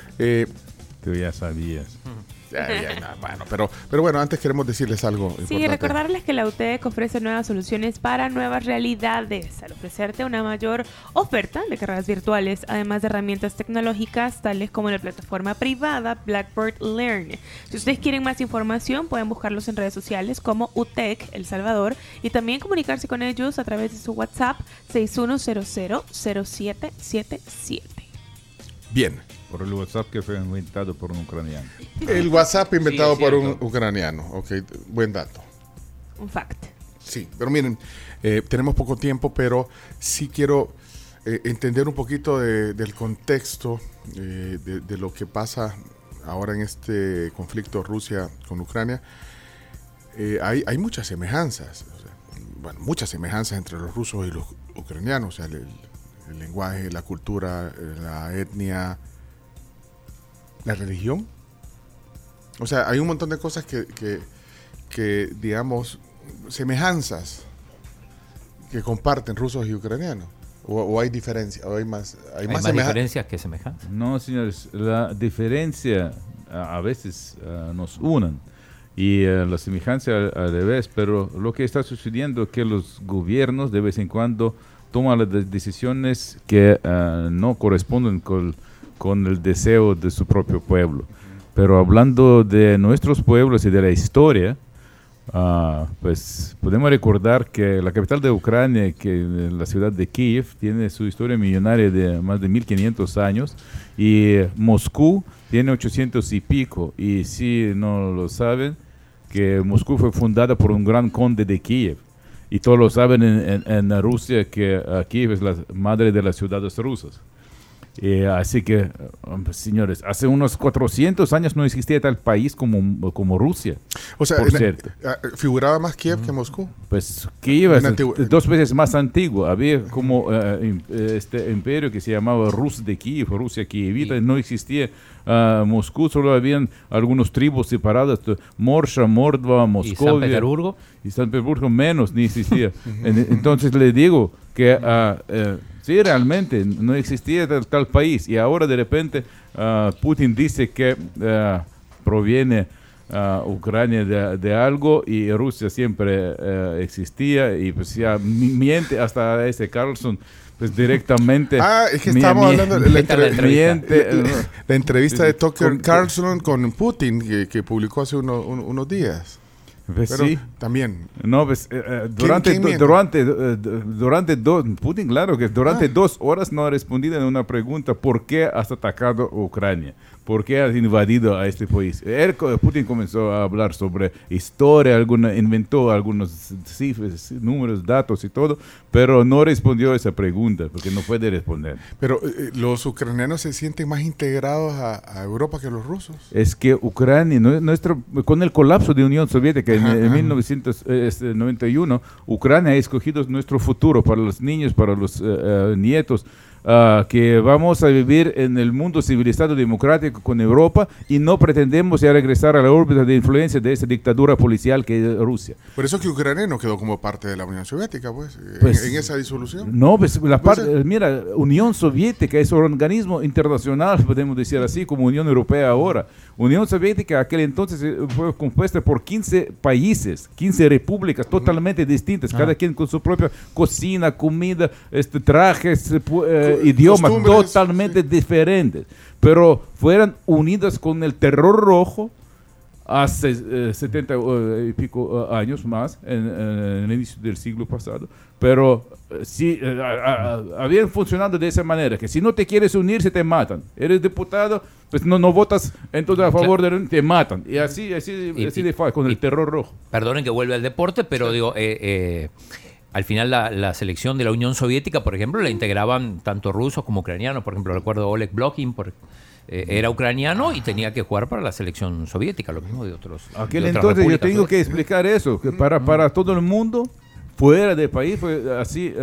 Tú ya sabías. ya, ya, no, bueno, pero, pero bueno, antes queremos decirles algo Sí, importante. recordarles que la UTEC ofrece nuevas soluciones para nuevas realidades al ofrecerte una mayor oferta de carreras virtuales, además de herramientas tecnológicas tales como la plataforma privada Blackboard Learn. Si ustedes quieren más información, pueden buscarlos en redes sociales como UTEC El Salvador y también comunicarse con ellos a través de su WhatsApp 61000777. Bien. Por el WhatsApp que fue inventado por un ucraniano. El WhatsApp inventado Sí, por un ucraniano. Ok, buen dato. Un fact. Sí, pero miren, eh, tenemos poco tiempo, pero sí quiero eh, entender un poquito de- del contexto eh, de, de lo que pasa ahora en este conflicto Rusia con Ucrania, eh, hay, hay muchas semejanzas, o sea, bueno, muchas semejanzas entre los rusos y los ucranianos, o sea, el, el lenguaje, la cultura, la etnia, la religión. O sea, hay un montón de cosas que, que, que, digamos, semejanzas que comparten rusos y ucranianos. O, o hay diferencia, o hay más, hay Hay más, más semeja- diferencias que semejanzas. No, señores, la diferencia a, a veces ah, nos unen y eh, la semejanza al, al revés, pero lo que está sucediendo es que los gobiernos de vez en cuando toman las de- decisiones que ah, no corresponden con, con el deseo de su propio pueblo. Pero hablando de nuestros pueblos y de la historia, Ah, pues podemos recordar que la capital de Ucrania, que eh, la ciudad de Kiev, tiene su historia millonaria de más de 1500 años y Moscú tiene 800 y pico. Y si no lo saben, que Moscú fue fundada por un gran conde de Kiev. Y todos lo saben en, en- en Rusia que ah, Kiev es la madre de las ciudades rusas. Eh, así que, señores, hace unos 400 años no existía tal país como, como Rusia. O sea, por en- cierto. ah, figuraba más Kiev que Moscú. Pues Kiev es dos veces más antiguo. Había como eh, eh, este imperio que se llamaba Rus de Kiev, Rusia Kievita. Y- No existía ah, Moscú, solo habían algunos tribus separadas, Morsha, Mordva, Y San Moscovia. Petersburgo. Y San Petersburgo menos, ni existía. En- entonces le digo que ah, eh, sí, realmente no existía tal, tal país. Y ahora de repente ah, Putin dice que ah, proviene ah, Ucrania de, de algo y Rusia siempre eh, existía. Y pues ya mi- miente hasta ese Carlson. Pues directamente. Ah, es que estábamos hablando de la, ¿Qué tal la entre- entrevista? miente, la- la entrevista de Tucker Con- Carlson con Putin que, que publicó hace uno- un- unos días. Pues Pero sí. también. No, pues eh, eh, durante, quién miente? durante, eh, durante dos, Putin, claro que durante Ah. dos horas no ha respondido en una pregunta por qué has atacado Ucrania, por qué has invadido a este país. Putin comenzó a hablar sobre historia, alguna, inventó algunos cifras, números, datos y todo, pero no respondió a esa pregunta porque no puede responder. Pero eh, los ucranianos se sienten más integrados a, a Europa que los rusos. Es que Ucrania, nue- nuestro, con el colapso de Unión Soviética en, Ajá, en ajá. 1991, Ucrania ha escogido nuestro futuro para los niños, para los eh, eh, nietos, ah, que vamos a vivir en el mundo civilizado democrático con Europa y no pretendemos ya regresar a la órbita de influencia de esa dictadura policial que es Rusia. Por eso que Ucrania no quedó como parte de la Unión Soviética, pues, eh, Pues, en, en esa disolución. No, pues la Pues, parte, mira, Unión Soviética es un organismo internacional, podemos decir así, como Unión Europea ahora. Unión Soviética aquel entonces eh, fue compuesta por 15 países, 15 repúblicas totalmente distintas, cada quien con su propia cocina, comida, este, trajes, eh, eh, Co- idiomas totalmente diferentes, pero fueran unidas con el terror rojo hace eh, 70 eh, y pico eh, años más, en, en el inicio del siglo pasado, pero eh, sí, eh, a- a- habían funcionado de esa manera, que si no te quieres unir, se te matan. Eres diputado, pues no, no votas entonces a favor de te matan. Y así, así, Y- así y- de fácil, con y- el terror rojo. Perdonen que vuelve al deporte, pero digo, eh, eh, al final la, la selección de la Unión Soviética, por ejemplo, la integraban tanto rusos como ucranianos. Por ejemplo, recuerdo Oleg Blokhin, por- era ucraniano y tenía que jugar para la selección soviética, lo mismo de otros. Aquel de otras entonces yo tengo que explicar eso, que para, para todo el mundo, fuera del país, fue así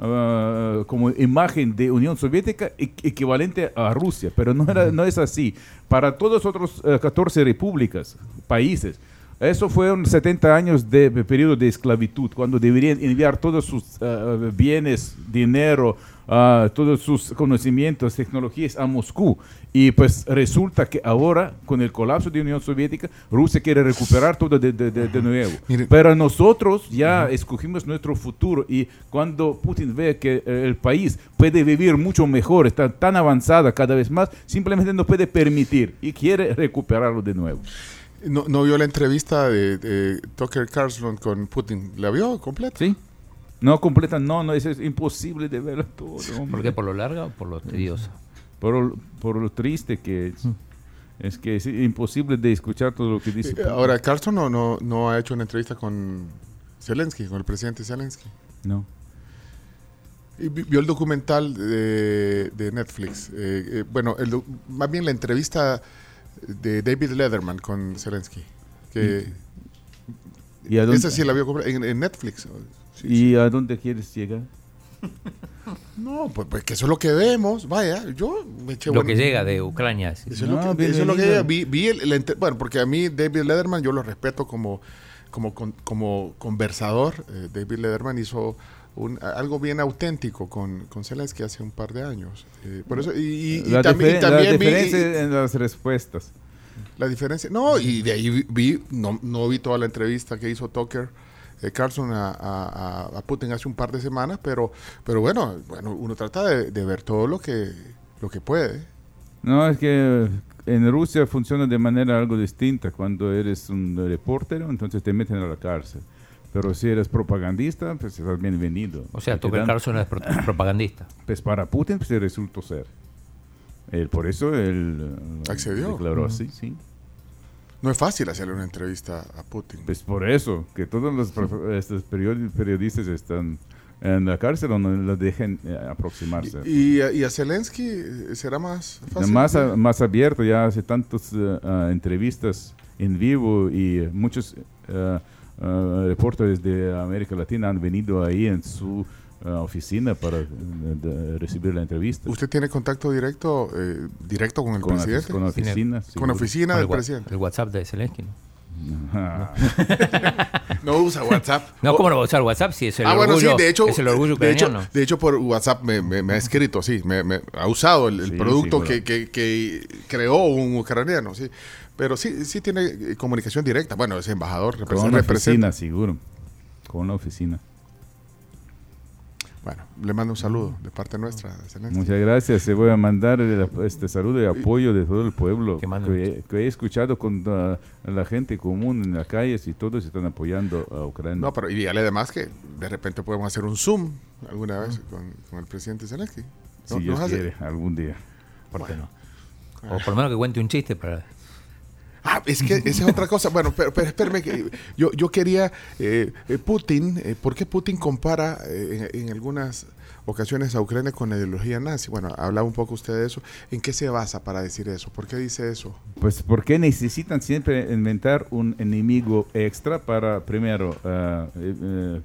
ah, como imagen de Unión Soviética equ- equivalente a Rusia, pero no, era, no es así. Para todos los otros eh, 14 repúblicas, países, eso fueron 70 años de periodo de esclavitud, cuando deberían enviar todos sus eh, bienes, dinero, ah, todos sus conocimientos, tecnologías a Moscú. Y pues resulta que ahora, con el colapso de Unión Soviética, Rusia quiere recuperar todo de, de- de- nuevo. Pero nosotros ya escogimos nuestro futuro y cuando Putin ve que eh, el país puede vivir mucho mejor, está tan avanzada cada vez más, simplemente no puede permitir y quiere recuperarlo de nuevo. No, no vio la entrevista de, de Tucker Carlson con Putin. ¿La vio completa? ¿Sí? No completa, no, no, es imposible de verlo todo. hombre. ¿Por qué? ¿Por lo larga o por lo tediosa? Por, lo- por lo triste que es. Es que es imposible de escuchar todo lo que dice. Eh, Ahora, Carlson no, no, no ha hecho una entrevista con Zelensky, con el presidente Zelensky. No. Y vi- vio el documental de, de Netflix. Eh, eh, bueno, el más bien la entrevista de David Letterman con Zelensky. Que ¿Y a dónde, esa sí la vio en, en Netflix. Sí, ¿Y a dónde quieres llegar? No, pues, pues que eso es lo que vemos. Vaya, yo me eché Lo buen- que llega de Ucrania. sí. Eso es, No, lo que, eso es lo que bienvenido. vi, vi el- entre- bueno, porque a mí David Letterman yo lo respeto como como con- como conversador. Eh, David Letterman hizo un, algo bien auténtico con, con Zelensky hace un par de años. Eh, por eso y, y- y la, también, y difer- la también vi diferencia en las respuestas. la diferencia. No, y de ahí vi, vi- no, no vi toda la entrevista que hizo Tucker. eh, Carlson a, a- a- a Putin hace un par de semanas, pero, pero bueno, bueno, uno trata de, de ver todo lo que, lo que puede. No, es que en Rusia funciona de manera algo distinta. Cuando eres un reportero, entonces te meten a la cárcel. Pero si eres propagandista, pues estás bienvenido. O sea, Tucker Carlson es pro- propagandista. Pues para Putin pues, resultó ser. Él, por eso él eh, Accedió. declaró así, sí. No es fácil hacerle una entrevista a Putin. Pues por eso, que todos los estos periodi- periodistas están en la cárcel o no los dejen eh, aproximarse. Y, y a, y a Zelensky eh, será más fácil. más, a- más abierto, ya hace tantas eh, ah, entrevistas en vivo y eh, muchos eh, ah, reporteros de América Latina han venido ahí en su ah, oficina para eh, de- recibir la entrevista. ¿Usted tiene contacto directo eh, directo con el con, la, presidente? con la oficina. con la oficina del presidente. el WhatsApp de Zelensky. ¿no? No usa WhatsApp. No, ¿cómo no va a usar WhatsApp si es el ah, bueno, orgullo, sí, de hecho, es el orgullo de hecho, ucraniano? de hecho, por WhatsApp me, me- me ha escrito, sí, me, me ha usado el, el Sí, producto sí, que, que- que creó un ucraniano, sí. Pero sí, sí tiene eh, comunicación directa. Bueno, es embajador, con representa. la representa. oficina, seguro. Con la oficina. Bueno, le mando un saludo de parte nuestra. Zelensky. Muchas gracias. Se voy a mandar el- este saludo y apoyo de todo el pueblo Que manden. que, que he escuchado con ah, la gente común en las calles y todos están apoyando a Ucrania. No, pero y dígale además que de repente podemos hacer un Zoom alguna vez con, con el presidente Zelensky. No- si Dios quiere, algún día. ¿Por qué no? O por lo menos que cuente un chiste para... Ah, es que esa es otra cosa. Bueno, pero, pero espérame, que yo, yo quería, eh, eh, Putin, eh, ¿por qué Putin compara eh, en, en algunas ocasiones a Ucrania con la ideología nazi? Bueno, hablaba un poco usted de eso. ¿En qué se basa para decir eso? ¿Por qué dice eso? Pues porque necesitan siempre inventar un enemigo extra para primero eh,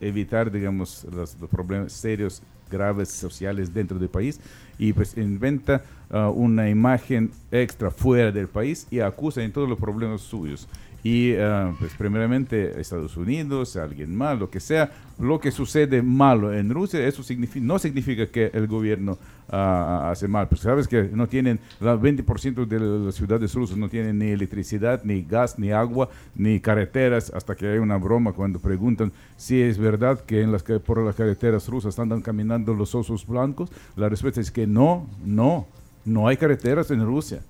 evitar, digamos, los, los problemas serios, graves sociales dentro del país y pues inventa ah, una imagen extra fuera del país y acusa en todos los problemas suyos. Y ah, pues primeramente Estados Unidos, alguien más, lo que sea, lo que sucede malo en Rusia, eso signifi- no significa que el gobierno ah, hace mal. Pues sabes que no tienen, el 20% de las ciudades rusas no tienen ni electricidad, ni gas, ni agua, ni carreteras, hasta que hay una broma cuando preguntan si es verdad que en las, por las carreteras rusas andan caminando los osos blancos. La respuesta es que no, no, no hay carreteras en Rusia.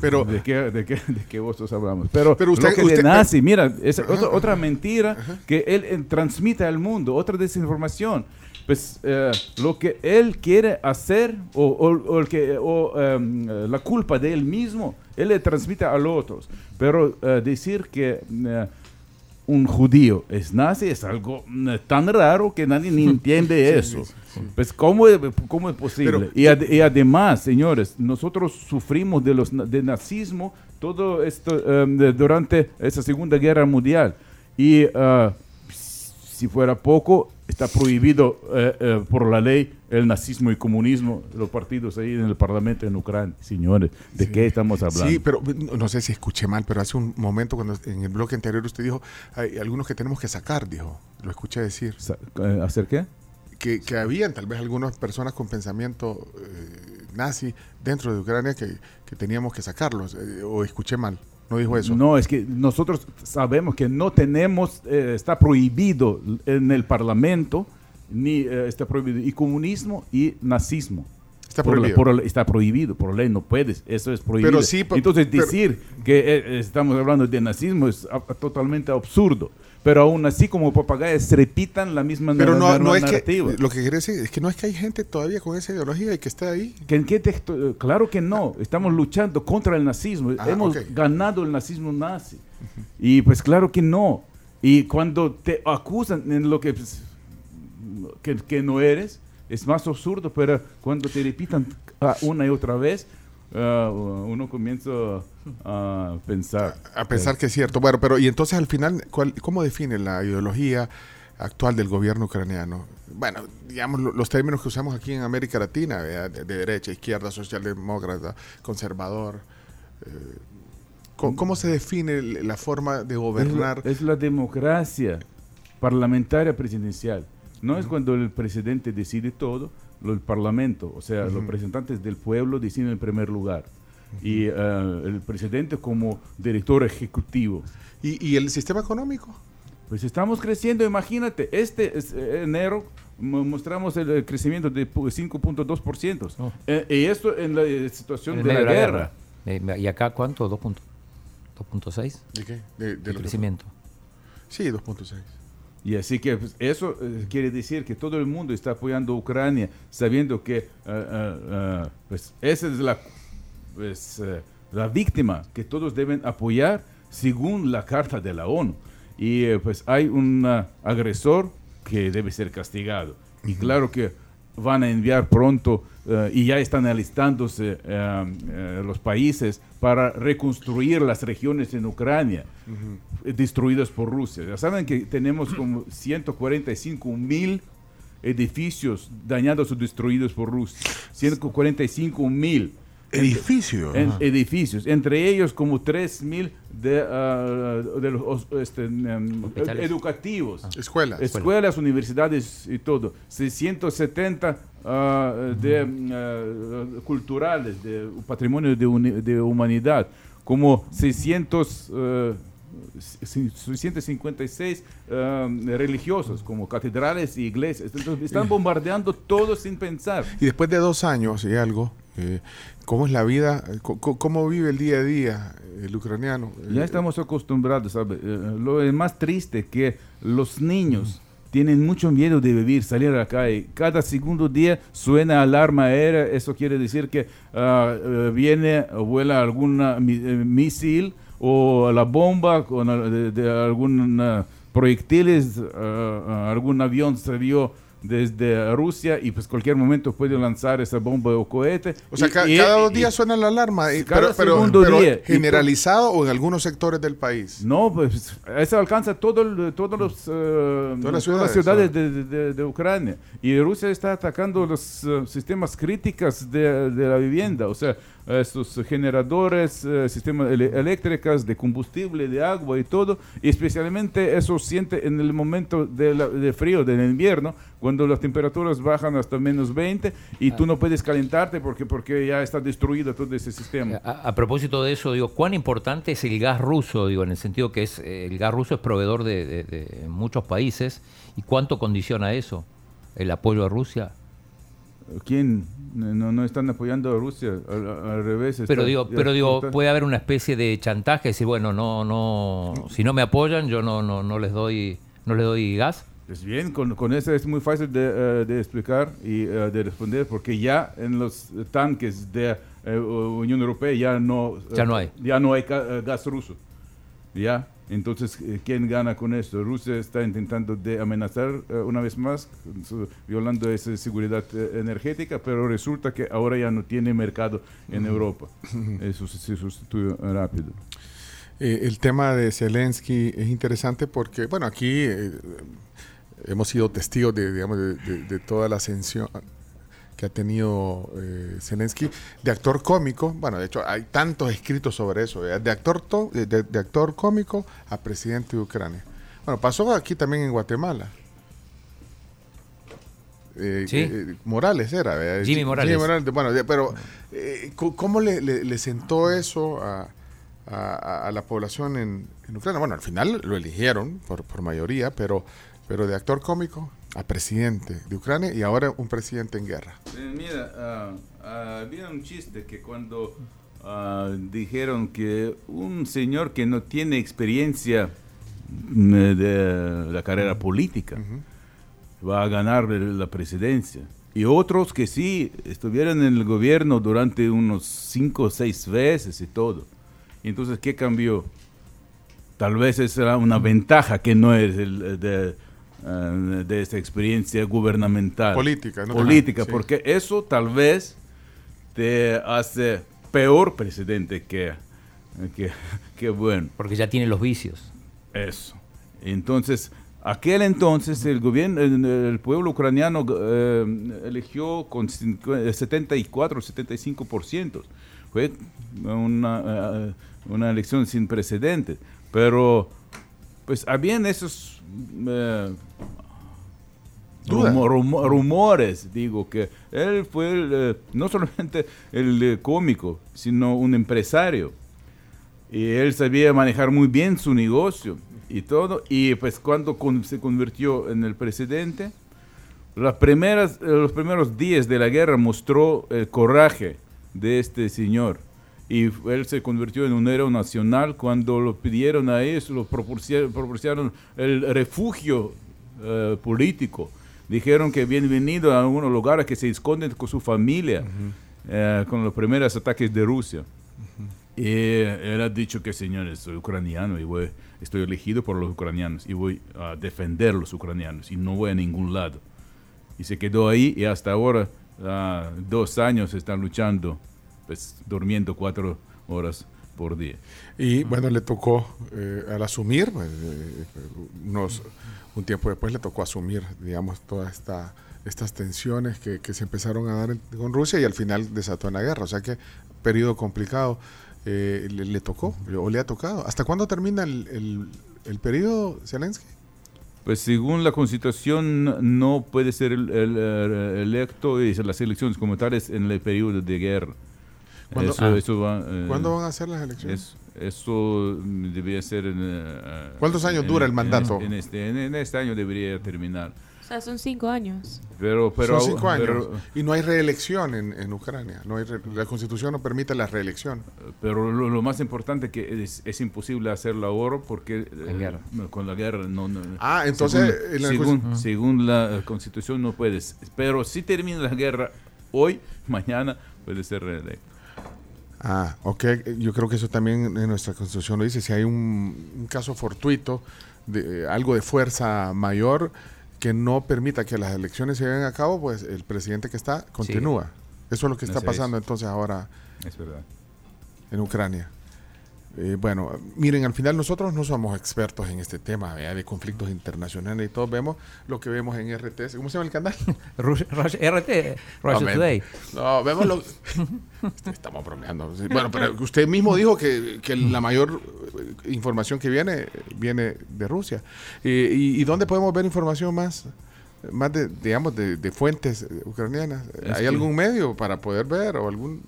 Pero, ¿De qué, de qué, de qué vosotros hablamos? Pero, Pero usted- lo que usted- de nazi, mira, es otra, otra mentira que él eh, transmite al mundo, otra desinformación. Pues eh, lo que él quiere hacer o, o- o el que, o, em, eh, la culpa de él mismo, él le transmite a los otros. Pero eh, decir que eh, un judío es nazi es algo mm, tan raro que nadie ni entiende eso. Pues ¿cómo, es- cómo es posible? Pero- y, ad- y además, señores, nosotros sufrimos de los de nazismo todo esto de- durante esa Segunda Guerra Mundial. Y ah, si fuera poco, está prohibido eh, eh, por la ley el nazismo y comunismo, los partidos ahí en el Parlamento en Ucrania. Señores, ¿de qué estamos hablando? sí, pero no, sé si escuché mal, pero hace un momento cuando en el bloque anterior usted dijo, hay algunos que tenemos que sacar, dijo. Lo escuché decir. Eh, ¿Hacer qué? que, que habían tal vez algunas personas con pensamiento eh, nazi dentro de Ucrania que, que teníamos que sacarlos. o escuché mal. No dijo eso. No, es que nosotros sabemos que no tenemos, eh, está prohibido en el Parlamento, ni eh, está prohibido, y comunismo y nazismo. Está prohibido. por está prohibido, por ley no puedes, eso es prohibido. Pero sí, Entonces pero- decir que eh, estamos hablando de nazismo es a- totalmente absurdo. Pero aún así, como papagayas, repitan la misma Pero no, no es que, narrativa. lo que quiere decir es que no es que hay gente todavía con esa ideología y que esté ahí. ¿Que ¿En qué texto? Eh, Claro que no. Estamos luchando contra el nazismo. Ah, Hemos ok. ganado el nazismo nazi. Y pues claro que no. Y cuando te acusan en lo que, pues, que, que no eres, es más absurdo, pero cuando te repitan una y otra vez, ah, uno comienza a pensar. A pensar que es cierto. Bueno, pero y entonces al final, ¿cuál- ¿cómo define la ideología actual del gobierno ucraniano? Bueno, digamos lo- los términos que usamos aquí en América Latina, de, de derecha, izquierda, socialdemócrata, conservador. eh, ¿cómo, cómo se define la forma de Es la, gobernar? es la democracia parlamentaria presidencial. No es cuando el presidente decide todo, lo, el parlamento, o sea, los representantes del pueblo deciden en primer lugar. Y eh, el presidente como director ejecutivo. ¿Y, y el sistema económico? Pues estamos creciendo, imagínate, este es, eh, enero mo- mostramos el, crecimiento de pu- 5.2%. Oh. Eh, y esto en la eh, situación En de la guerra. Eh, ¿Y acá cuánto? ¿Dos punto- 2.6 ¿De qué? De, de crecimiento. Sí, 2.6. Y así que pues, eso eh, quiere decir que todo el mundo está apoyando a Ucrania, sabiendo que eh, eh, pues, esa es la, pues, eh, la víctima que todos deben apoyar según la Carta de la ONU. Y eh, pues hay un ah, agresor que debe ser castigado. Y claro que van a enviar pronto eh, y ya están alistándose los países para reconstruir las regiones en Ucrania destruidas por Rusia. Ya saben que tenemos como 145 mil edificios dañados o destruidos por Rusia. 145 mil Edificio. en- ajá. edificios, entre ellos como 3 mil de, ah, de los este, em, educativos. Escuelas. Escuelas, universidades y todo. 670 ah, de ah, culturales, de patrimonio de, uni- de humanidad, como 600, eh, c- 656 ah, religiosos, como catedrales y iglesias. Entonces, están bombardeando todo sin pensar. Y después de dos años y algo, eh, ¿cómo es la vida? Co- ¿Cómo vive el día a día el ucraniano? Ya Eh, estamos acostumbrados, ¿sabe? Eh, lo es más triste que los niños tienen mucho miedo de vivir, salir a la calle. Cada segundo día suena alarma aérea, eso quiere decir que ah, eh, viene o vuela algún misil o la bomba con, de, de algún ah, proyectiles, ah, ah, algún avión salió desde Rusia y pues cualquier momento puede lanzar esa bomba o cohete. O sea, Y- ca- y- cada dos y- días suena la alarma, eh, Cada pero, segundo pero día. To- generalizado o en algunos sectores del país. No, pues eso alcanza todo el- todos los, eh, Todas las todas las ciudades, de, de- de Ucrania. Y Rusia está atacando los eh, sistemas críticos de, de la vivienda, o sea, estos generadores, eh, sistemas eléctricos, de combustible, de agua y todo. Y especialmente eso siente en el momento de, la- de frío, del invierno, cuando las temperaturas bajan hasta menos 20 y tú no puedes calentarte porque, porque ya está destruido todo ese sistema. A, a propósito de eso, digo, ¿cuán importante es el gas ruso? Digo, en el sentido que es eh, el gas ruso es proveedor de, de- de muchos países. ¿Y cuánto condiciona eso? El apoyo a Rusia. ¿Quién? No, no están apoyando a Rusia, al, al revés. Pero está- digo, pero digo, está- puede haber una especie de chantaje, decir, bueno, no, no, si no me apoyan, yo no, no, no les doy, no les doy gas. Pues bien, con, con eso es muy fácil de, eh, de explicar y eh, de responder, porque ya en los tanques de eh, Unión Europea ya no, Ya no hay. ya no hay gas ruso. ¿Ya? Entonces, eh, ¿quién gana con esto? Rusia está intentando de amenazar eh, una vez más, violando esa seguridad eh, energética, pero resulta que ahora ya no tiene mercado en Europa. Eso se, se sustituye rápido. Eh, el tema de Zelensky es interesante porque, bueno, aquí eh, hemos sido testigos de, digamos, de, de- de toda la ascensión que ha tenido eh, Zelensky de actor cómico. Bueno, de hecho, hay tantos escritos sobre eso, de actor, to- de, actor cómico a presidente de Ucrania. Bueno, pasó aquí también en Guatemala. Eh, Sí. eh, Morales era, ¿verdad? Jimmy Morales. Bueno, de- pero eh, ¿cómo le, le- le sentó eso a, a- a- a la población en, en Ucrania? Bueno, al final lo eligieron por, por mayoría, pero, pero de actor cómico a presidente de Ucrania y ahora un presidente en guerra. Eh, mira, ah, ah, había un chiste que cuando ah, dijeron que un señor que no tiene experiencia mm, de la carrera política va a ganar la presidencia. Y otros que sí estuvieron en el gobierno durante unos cinco o seis veces y todo. Entonces, ¿qué cambió? Tal vez esa era una ventaja que no es el, de, eh, de esta experiencia gubernamental. Política, ¿no? Política, Sí. porque eso tal vez te hace peor presidente que, que, que bueno. Porque ya tiene los vicios. Eso. Entonces, aquel entonces el gobierno, el, el pueblo ucraniano eh, eligió con cincu- eh, 74, 75%. Fue una, eh, una elección sin precedentes. Pero, pues, habían esos eh, rumores, digo, que él fue el, eh, no solamente el eh, cómico, sino un empresario. Y él sabía manejar muy bien su negocio y todo. Y pues cuando con- se convirtió en el presidente, las primeras, los primeros días de la guerra mostró el coraje de este señor. Y él se convirtió en un héroe nacional cuando lo pidieron a ellos, lo proporcia- proporcionaron el refugio eh, político. Dijeron que bienvenido a algunos lugares que se esconden con su familia eh, con los primeros ataques de Rusia. Y él ha dicho que, señores, soy ucraniano y voy, estoy elegido por los ucranianos y voy a defender a los ucranianos y no voy a ningún lado. Y se quedó ahí y hasta ahora, ah, dos años, están luchando, pues durmiendo cuatro horas por día. Y bueno, le tocó eh, al asumir, eh, unos, un tiempo después le tocó asumir, digamos, todas esta, estas tensiones que, que se empezaron a dar con Rusia y al final desató en la guerra. O sea que periodo complicado eh, le, le tocó o le ha tocado. ¿Hasta cuándo termina el, el, el periodo, Zelensky? Pues según la constitución no puede ser el, el, electo y las elecciones como tales en el periodo de guerra. ¿Cuándo- Eso, ah. eso va, eh, ¿Cuándo van a ser las elecciones? es- eso debería ser en... eh, ¿Cuántos años en- dura el mandato? En, este, en, en este año debería terminar. O sea, son cinco años. Pero, pero, Son cinco años. pero, y no hay reelección en, en Ucrania. No hay re- la constitución no permite la reelección. pero lo, lo más importante que es, es imposible hacerlo ahora porque eh, guerra. con la guerra no... no- Ah, entonces, en la según, según la constitución no puedes. Pero si termina la guerra hoy, mañana puede ser reelecto. Ah, ok. Yo creo que eso también en nuestra constitución lo dice. Si hay un, un caso fortuito, de, eh, algo de fuerza mayor que no permita que las elecciones se lleven a cabo, pues el presidente que está continúa. Eso es lo que está pasando entonces ahora Es verdad. en Ucrania. Eh, bueno, miren, al final nosotros no somos expertos en este tema ¿verdad? de conflictos internacionales y todos vemos lo que vemos en RTS. ¿Cómo se llama el canal? RT, Russia No. Today. No, vemos lo... Estamos bromeando. Bueno, pero usted mismo dijo que, que la mayor eh, información que viene viene de Rusia. Eh, y, y dónde podemos ver información más? Más de, digamos, de, de fuentes ucranianas. ¿Hay algún medio para poder ver o algún...?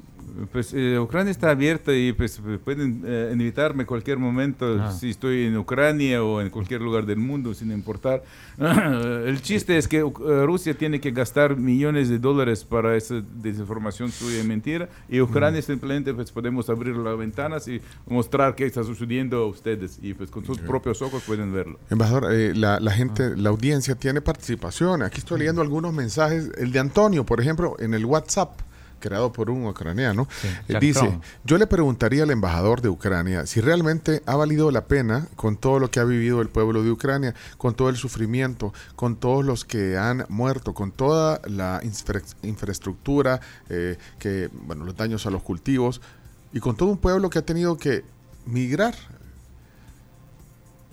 Pues eh, Ucrania está abierta y pues pueden eh, invitarme cualquier momento Ah. si estoy en Ucrania o en cualquier lugar del mundo sin importar. El chiste es que uh, Rusia tiene que gastar millones de dólares para esa desinformación suya y mentira y Ucrania simplemente pues podemos abrir las ventanas y mostrar qué está sucediendo a ustedes y pues con sus propios ojos pueden verlo. Embajador, eh, la, la gente, la audiencia tiene participación. Aquí estoy leyendo algunos mensajes. El de Antonio, por ejemplo, en el WhatsApp, creado por un ucraniano, Sí, eh, dice, Trump. yo le preguntaría al embajador de Ucrania si realmente ha valido la pena con todo lo que ha vivido el pueblo de Ucrania, con todo el sufrimiento, con todos los que han muerto, con toda la infra- infraestructura, eh, que, bueno, los daños a los cultivos, y con todo un pueblo que ha tenido que migrar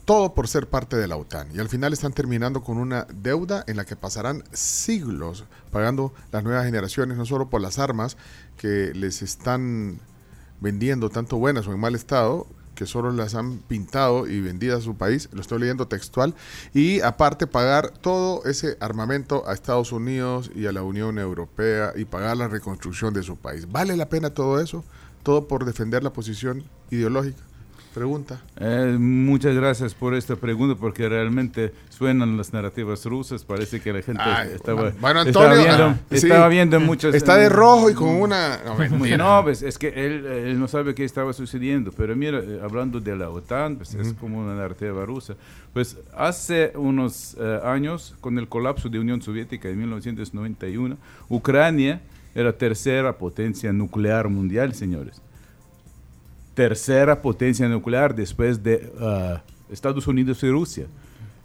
todo por ser parte de la OTAN. Y al final están terminando con una deuda en la que pasarán siglos pagando las nuevas generaciones, no solo por las armas que les están vendiendo, tanto buenas o en mal estado, que solo las han pintado y vendidas a su país, lo estoy leyendo textual, y aparte pagar todo ese armamento a Estados Unidos y a la Unión Europea y pagar la reconstrucción de su país. ¿Vale la pena todo eso? ¿Todo por defender la posición ideológica? Pregunta. Eh, muchas gracias por esta pregunta porque realmente suenan las narrativas rusas. Parece que la gente Ay, estaba, bueno, estaba Antonio, viendo, ah, sí. estaba viendo muchas... Está de rojo y con una... No. No, pues, es que él, él no sabe qué estaba sucediendo. Pero mira, eh, hablando de la OTAN, pues es como una narrativa rusa. Pues hace unos eh, años, con el colapso de Unión Soviética en 1991, Ucrania era tercera potencia nuclear mundial, señores. Tercera potencia nuclear después de ah, Estados Unidos y Rusia.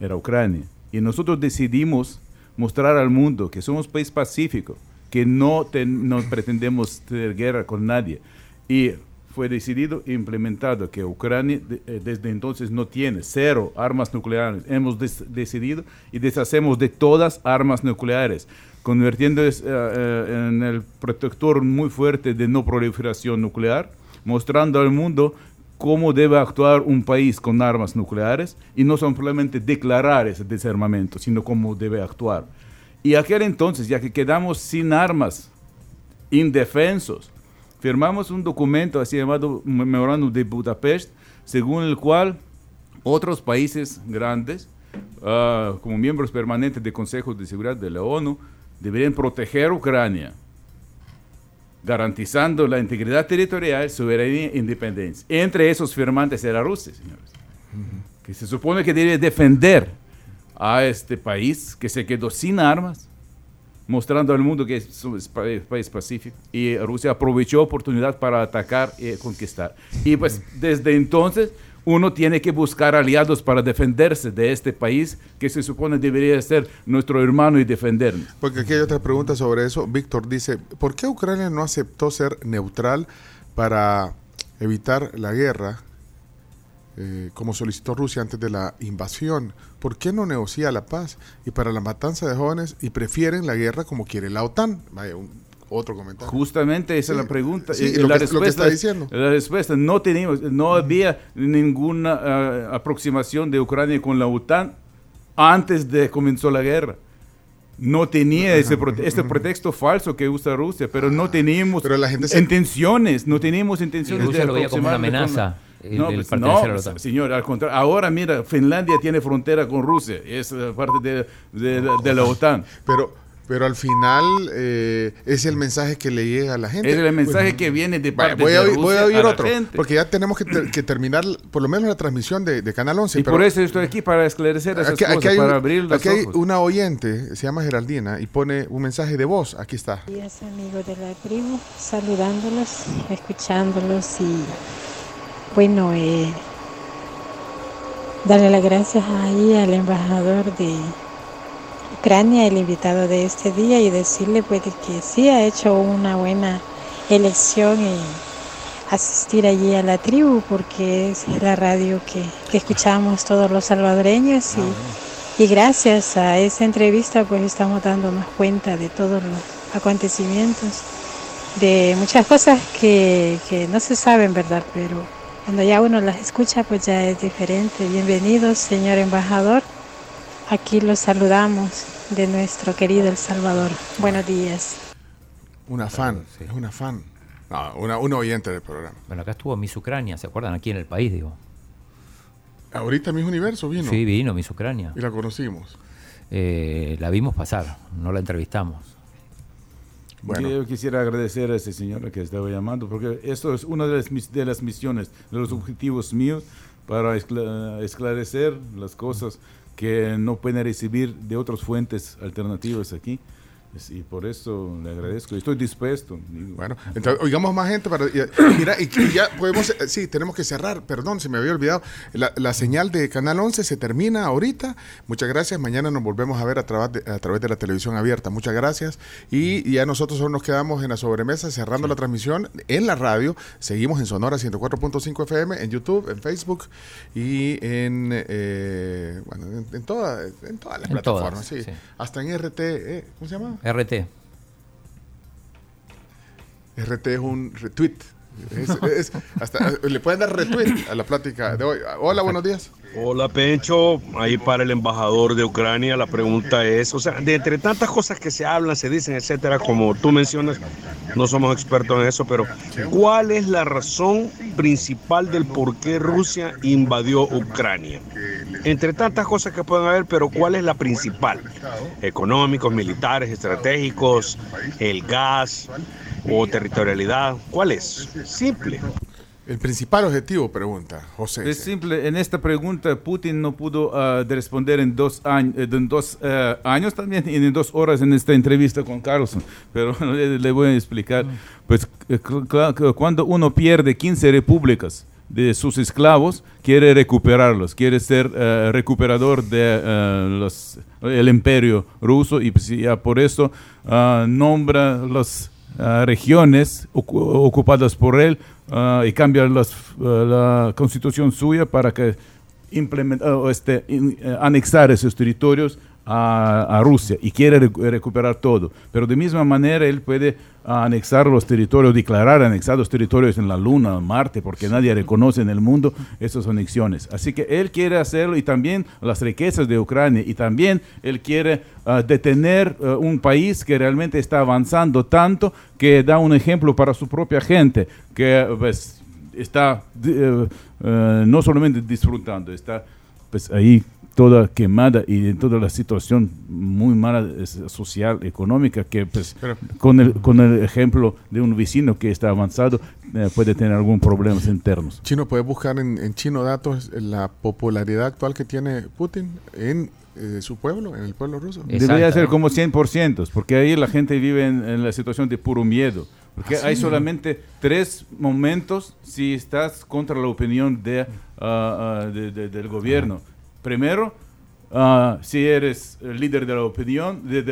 Era Ucrania. Y nosotros decidimos mostrar al mundo que somos país pacífico, que no, ten- no pretendemos tener guerra con nadie. Y fue decidido e implementado que Ucrania de- eh, desde entonces no tiene cero armas nucleares. Hemos decidido y deshacemos de todas armas nucleares, convirtiendo es- eh, eh, en el protector muy fuerte de no proliferación nuclear, mostrando al mundo cómo debe actuar un país con armas nucleares y no solamente declarar ese desarmamento, sino cómo debe actuar. Y aquel entonces, ya que quedamos sin armas, indefensos, firmamos un documento así llamado Memorándum de Budapest, según el cual otros países grandes, ah, como miembros permanentes del Consejo de Seguridad de la ONU, deberían proteger Ucrania, garantizando la integridad territorial, soberanía e independencia. Entre esos firmantes era Rusia, señores, que se supone que debe defender a este país que se quedó sin armas, mostrando al mundo que es un pa- país pacífico y Rusia aprovechó oportunidad para atacar y conquistar. Y pues desde entonces uno tiene que buscar aliados para defenderse de este país que se supone debería ser nuestro hermano y defendernos. Porque aquí hay otra pregunta sobre eso. Víctor dice, ¿por qué Ucrania no aceptó ser neutral para evitar la guerra, eh, como solicitó Rusia antes de la invasión? ¿Por qué no negocia la paz y para la matanza de jóvenes y prefieren la guerra como quiere la OTAN? Otro comentario. Justamente esa es la pregunta. sí, Y lo la que- lo que está respuesta- diciendo. La respuesta, no teníamos, no había ninguna ah, aproximación de Ucrania con la OTAN antes de comenzó la guerra. No tenía ese prote- este pretexto falso que usa Rusia, pero no teníamos Pero la gente se- intenciones, no teníamos Y intenciones Rusia de lo veía como una con amenaza. el- No, el pues, no, OTAN. señor, al contrario. Ahora mira, Finlandia tiene frontera con Rusia, es eh, parte de, de la OTAN. Pero, pero al final eh, es el mensaje que le llega a la gente. Es el mensaje que viene de parte voy, a, de oír- Rusia voy a oír otro, gente. porque ya tenemos que, ter- que terminar por lo menos la transmisión de, de Canal 11. y pero por eso estoy aquí para esclarecer esas aquí, cosas, aquí hay, para un- abrir los aquí hay ojos. una oyente, se llama Geraldina, y pone un mensaje de voz. Aquí está. días amigos de la tribu, saludándolos, escuchándolos y bueno, eh, darle las gracias ahí al embajador de Ucrania, el invitado de este día y decirle pues que sí ha hecho una buena elección y asistir allí a la tribu porque es la radio que, que escuchamos todos los salvadoreños y, y gracias a esa entrevista pues estamos dándonos cuenta de todos los acontecimientos, de muchas cosas que, que no se saben, ¿verdad? Pero cuando ya uno las escucha pues ya es diferente. Bienvenidos, señor embajador. Aquí los saludamos de nuestro querido El Salvador. Buenos días. Una fan, sí. es una fan. No, una, una oyente del programa. Bueno, acá estuvo Miss Ucrania, ¿se acuerdan? Aquí en el país, digo. Ahorita Miss Universo vino Sí, vino Miss Ucrania. y la conocimos. Eh, la vimos pasar, no la entrevistamos. Bueno. Yo quisiera agradecer a ese señor que estaba llamando, porque esto es una de las, mis- de las misiones, de los objetivos míos, para escla- esclarecer las cosas que no pueden recibir de otras fuentes alternativas aquí. Y por eso le agradezco. Estoy dispuesto. digo. Bueno, entonces oigamos más gente para. y- mira, y, y ya podemos. eh, Sí, tenemos que cerrar. Perdón, se me había olvidado. La, la señal de Canal 11 se termina ahorita. Muchas gracias. Mañana nos volvemos a ver a través de, a través de la televisión abierta. Muchas gracias. Y, y ya nosotros solo nos quedamos en la sobremesa cerrando la transmisión en la radio. Seguimos en Sonora 104.5 FM, en YouTube, en Facebook y en. eh, bueno, en, en toda- en todas las En plataformas. todas, sí. sí. Hasta en RT. eh, ¿Cómo se llama? RT. RT es un retweet. Le pueden dar retweet a la plática de hoy. Hola, buenos días. Hola Pencho, ahí para el embajador de Ucrania la pregunta es, o sea, de entre tantas cosas que se hablan, se dicen, etcétera, como tú mencionas, no somos expertos en eso, pero ¿cuál es la razón principal del por qué Rusia invadió Ucrania? Entre tantas cosas que pueden haber, pero ¿cuál es la principal? Económicos, militares, estratégicos, el gas o territorialidad, ¿cuál es? Simple. El principal objetivo, pregunta José. Es simple, en esta pregunta Putin no pudo de responder en dos, años, en dos eh, años también y en dos horas en esta entrevista con Carlson, pero le, le voy a explicar. Pues eh, cuando uno pierde 15 repúblicas de sus esclavos, quiere recuperarlos, quiere ser eh, recuperador de eh, los, el imperio ruso y pues ya por eso ah, nombra los ah, regiones ocu- ocupadas por él ah, y cambia las, ah, la constitución suya para que implement- o este, eh, anexar esos territorios a, a Rusia y quiere recu- recuperar todo. Pero de misma manera él puede anexar los territorios, declarar anexados territorios en la Luna, Marte, porque nadie reconoce en el mundo esas anexiones. Así que él quiere hacerlo y también las riquezas de Ucrania y también él quiere ah, detener ah, un país que realmente está avanzando tanto que da un ejemplo para su propia gente, que pues, está eh, no solamente disfrutando, está pues ahí toda quemada y en toda la situación muy mala es, social, económica, que pues Pero- con, el, con el ejemplo de un vecino que está avanzado eh, puede tener algún problemas internos. Chino, puedes buscar en, en Chino Datos la popularidad actual que tiene Putin en eh, su pueblo, en el pueblo ruso. Debería ser como 100%, porque ahí la gente vive en, en la situación de puro miedo. Porque Ah, hay solamente tres momentos si estás contra la opinión de, de- de- del gobierno. Primero, ah, si eres líder de la opinión, de,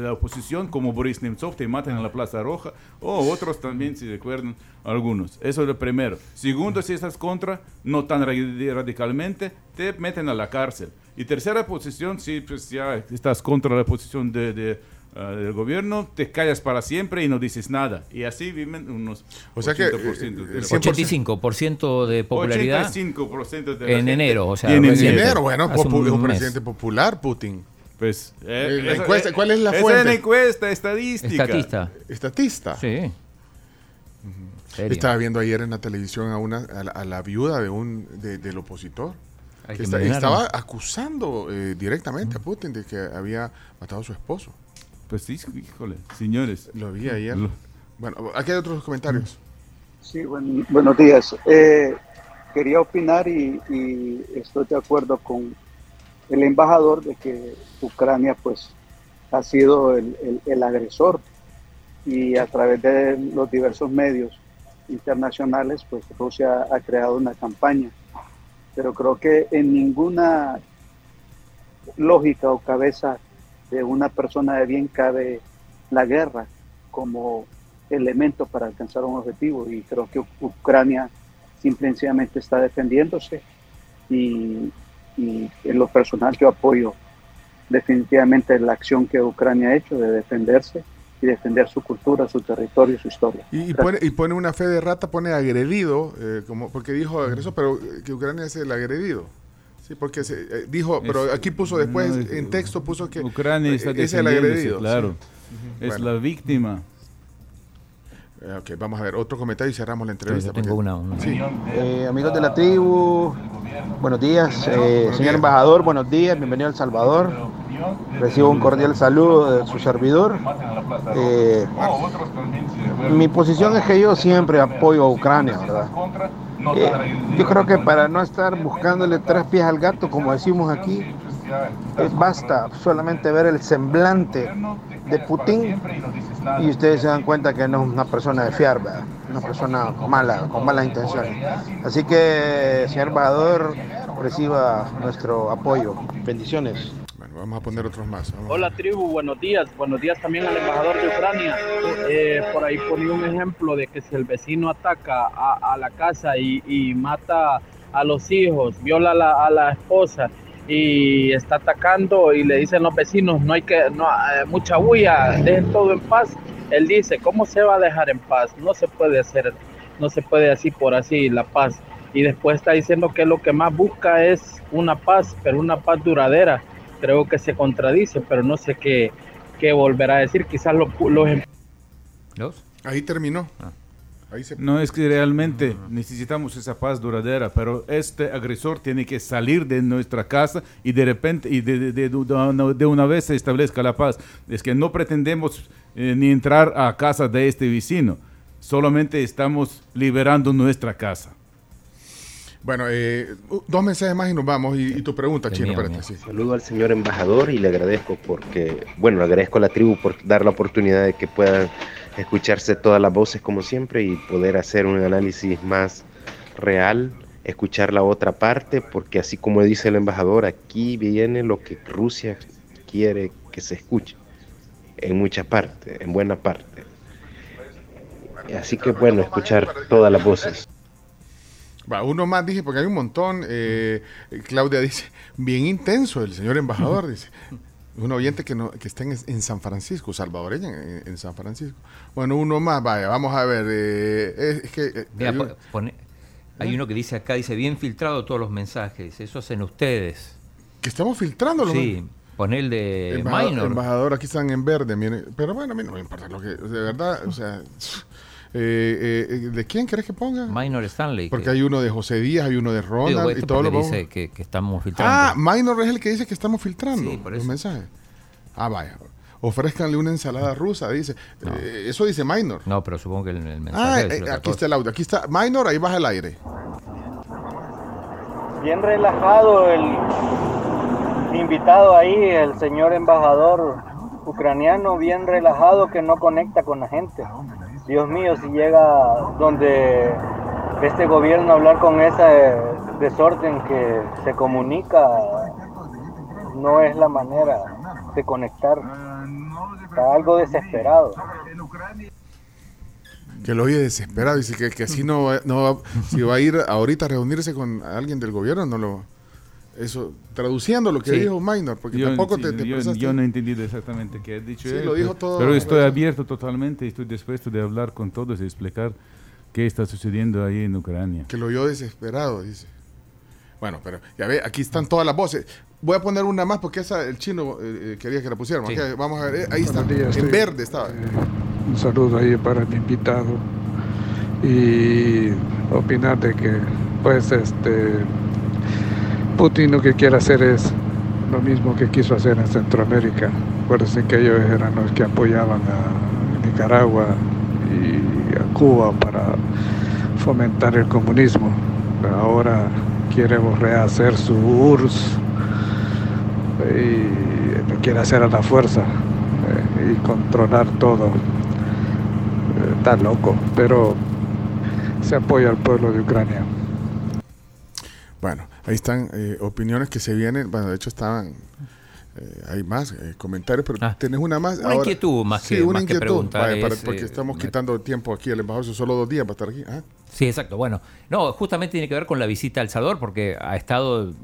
la oposición, como Boris Nemtsov, te matan en la Plaza Roja, o otros también, si recuerdan algunos. Eso es lo primero. Segundo, si estás contra, no tan ra- radicalmente, te meten a la cárcel. Y tercera posición, si pues, ya estás contra la posición de, ah, del gobierno, te callas para siempre y no dices nada. Y así viven unos O sea que, 80% eh, de el la- 85% de popularidad 85% de la en enero. O sea, En reciente. enero, bueno, es un mes. presidente popular, Putin. Pues, Eh, la encuesta, ¿cuál es la esa fuente? es la encuesta estadística. Estatista. Estatista. Sí. Serio. Estaba viendo ayer en la televisión a una a la, a la viuda de un de- del opositor. Que que está- estaba acusando eh, directamente a Putin de que había matado a su esposo. Pues sí, híjole, señores. Lo vi ayer. Lo- Bueno, aquí hay otros comentarios. Sí, buen- buenos días. Eh, quería opinar y, y estoy de acuerdo con el embajador de que Ucrania pues ha sido el, el- el agresor y a través de los diversos medios internacionales pues Rusia ha creado una campaña. Pero creo que en ninguna lógica o cabeza de una persona de bien cabe la guerra como elemento para alcanzar un objetivo y creo que Ucrania simple y sencillamente está defendiéndose y, y en lo personal yo apoyo definitivamente la acción que Ucrania ha hecho de defenderse y defender su cultura, su territorio, su historia. Y, y pone, y pone una fe de rata, pone agredido, eh, como porque dijo agresor, pero eh, que Ucrania es el agredido. Sí, porque se, eh, dijo, pero aquí puso después, no, es- en texto puso que Ucrania está es el agredido. claro. sí. Es Bueno. la víctima. Eh, ok, vamos a ver otro comentario y cerramos la entrevista. tengo porque- una, una- Sí. Eh, amigos de la tribu, buenos días. Eh, señor embajador, buenos días. Bienvenido a El Salvador. Recibo un cordial saludo de su servidor. Eh, mi posición es que yo siempre apoyo a Ucrania, ¿verdad? Eh, yo creo que para no estar buscándole tres pies al gato, como decimos aquí, eh, basta solamente ver el semblante de Putin y ustedes se dan cuenta que no es una persona de fiar, ¿verdad? una persona mala, con malas intenciones. Así que, señor embajador, reciba nuestro apoyo. Bendiciones. Vamos a poner otros más. vamos. Hola tribu, buenos días. Buenos días también al embajador de Ucrania. Eh, por ahí ponía un ejemplo de que si el vecino ataca a, a la casa y, y mata a los hijos, viola a la, a la esposa y está atacando y le dicen los vecinos no hay que no eh, mucha bulla, dejen todo en paz. Él dice, ¿cómo se va a dejar en paz? No se puede hacer, no se puede así por así la paz. Y después está diciendo que lo que más busca es una paz, pero una paz duradera creo que se contradice, pero no sé qué, qué volverá a decir. Quizás lo, los em- ¿Dos? Ahí terminó. Ah. Ahí se... No es que realmente necesitamos esa paz duradera, pero este agresor tiene que salir de nuestra casa y de repente y de, de- de- de una vez se establezca la paz. Es que no pretendemos eh, ni entrar a casa de este vecino, solamente estamos liberando nuestra casa. Bueno, eh, dos mensajes más y nos vamos. Y, y tu pregunta, El Chino, mío, espérate, mío. sí. Saludo al señor embajador y le agradezco porque, bueno, le agradezco a la tribu por dar la oportunidad de que puedan escucharse todas las voces como siempre y poder hacer un análisis más real, escuchar la otra parte, porque así como dice el embajador, aquí viene lo que Rusia quiere que se escuche, en muchas partes, en buena parte. Así que bueno, escuchar todas las voces. Va, uno más dije, porque hay un montón. eh, Claudia dice, bien intenso el señor embajador, dice. Un oyente que, no, que está en, en San Francisco, salvadoreña en, en San Francisco. Bueno, uno más, vaya, vamos a ver. eh, es, que... eh, Mira, hay un- po- pone- hay uno que dice acá, dice, bien filtrado todos los mensajes, eso hacen ustedes. que estamos filtrando los Sí, pone el de Embajador, Minor. embajador, aquí están en verde, mire. Pero bueno, a mí no me importa lo que. De verdad, o sea. Eh, eh, ¿De quién querés que ponga? Minor Stanley. Porque que- hay uno de José Díaz, hay uno de Digo, Ronald y todo lo vamos- dice que, que estamos filtrando. Ah, Minor es el que dice que estamos filtrando Sí, por los mensajes. Ah, vaya. Ofrezcanle una ensalada rusa, dice. Eh, eso dice Minor. no, pero supongo que el, el mensaje Ah, es eh, otra aquí está el audio. Aquí está Minor, ahí baja el aire. Bien relajado el invitado ahí, el señor embajador ucraniano, bien relajado que no conecta con la gente. Dios mío, si llega donde este gobierno a hablar con ese desorden que se comunica, no es la manera de conectar. Está algo desesperado. Que lo oye desesperado. Dice que, que así no no Si va a ir ahorita a reunirse con alguien del gobierno, no lo. Eso, traduciendo lo que Sí. dijo Minor, porque Yo- tampoco sí, te, te yo, yo no he entendido exactamente qué ha dicho Sí, él, lo dijo pero- todo- pero estoy abierto totalmente, estoy dispuesto de hablar con todos y explicar qué está sucediendo ahí en Ucrania. Que lo oyó desesperado, dice. Bueno, pero ya ve, aquí están todas las voces. Voy a poner una más porque esa el chino eh, eh, quería que la pusiéramos. Sí. Vamos a ver, eh, ahí está. Días, en verde estaba. Un saludo ahí para el invitado y opinar de que pues este Putin lo que quiere hacer es lo mismo que quiso hacer en Centroamérica. Acuérdense que ellos eran los que apoyaban a Nicaragua y a Cuba para fomentar el comunismo. Ahora quiere rehacer su URSS y lo quiere hacer a la fuerza eh, y controlar todo. Eh, Está loco, pero se apoya al pueblo de Ucrania. Bueno, ahí están eh, opiniones que se vienen. Bueno, de hecho estaban. eh, hay más eh, comentarios, pero tenés una más. Una inquietud más sí, que- una más que inquietud. preguntar para- es, porque estamos quitando tiempo aquí al embajador. Son solo dos días para estar aquí. Ah, Sí, exacto. Bueno, no, justamente tiene que ver con la visita a El Salvador, porque ha estado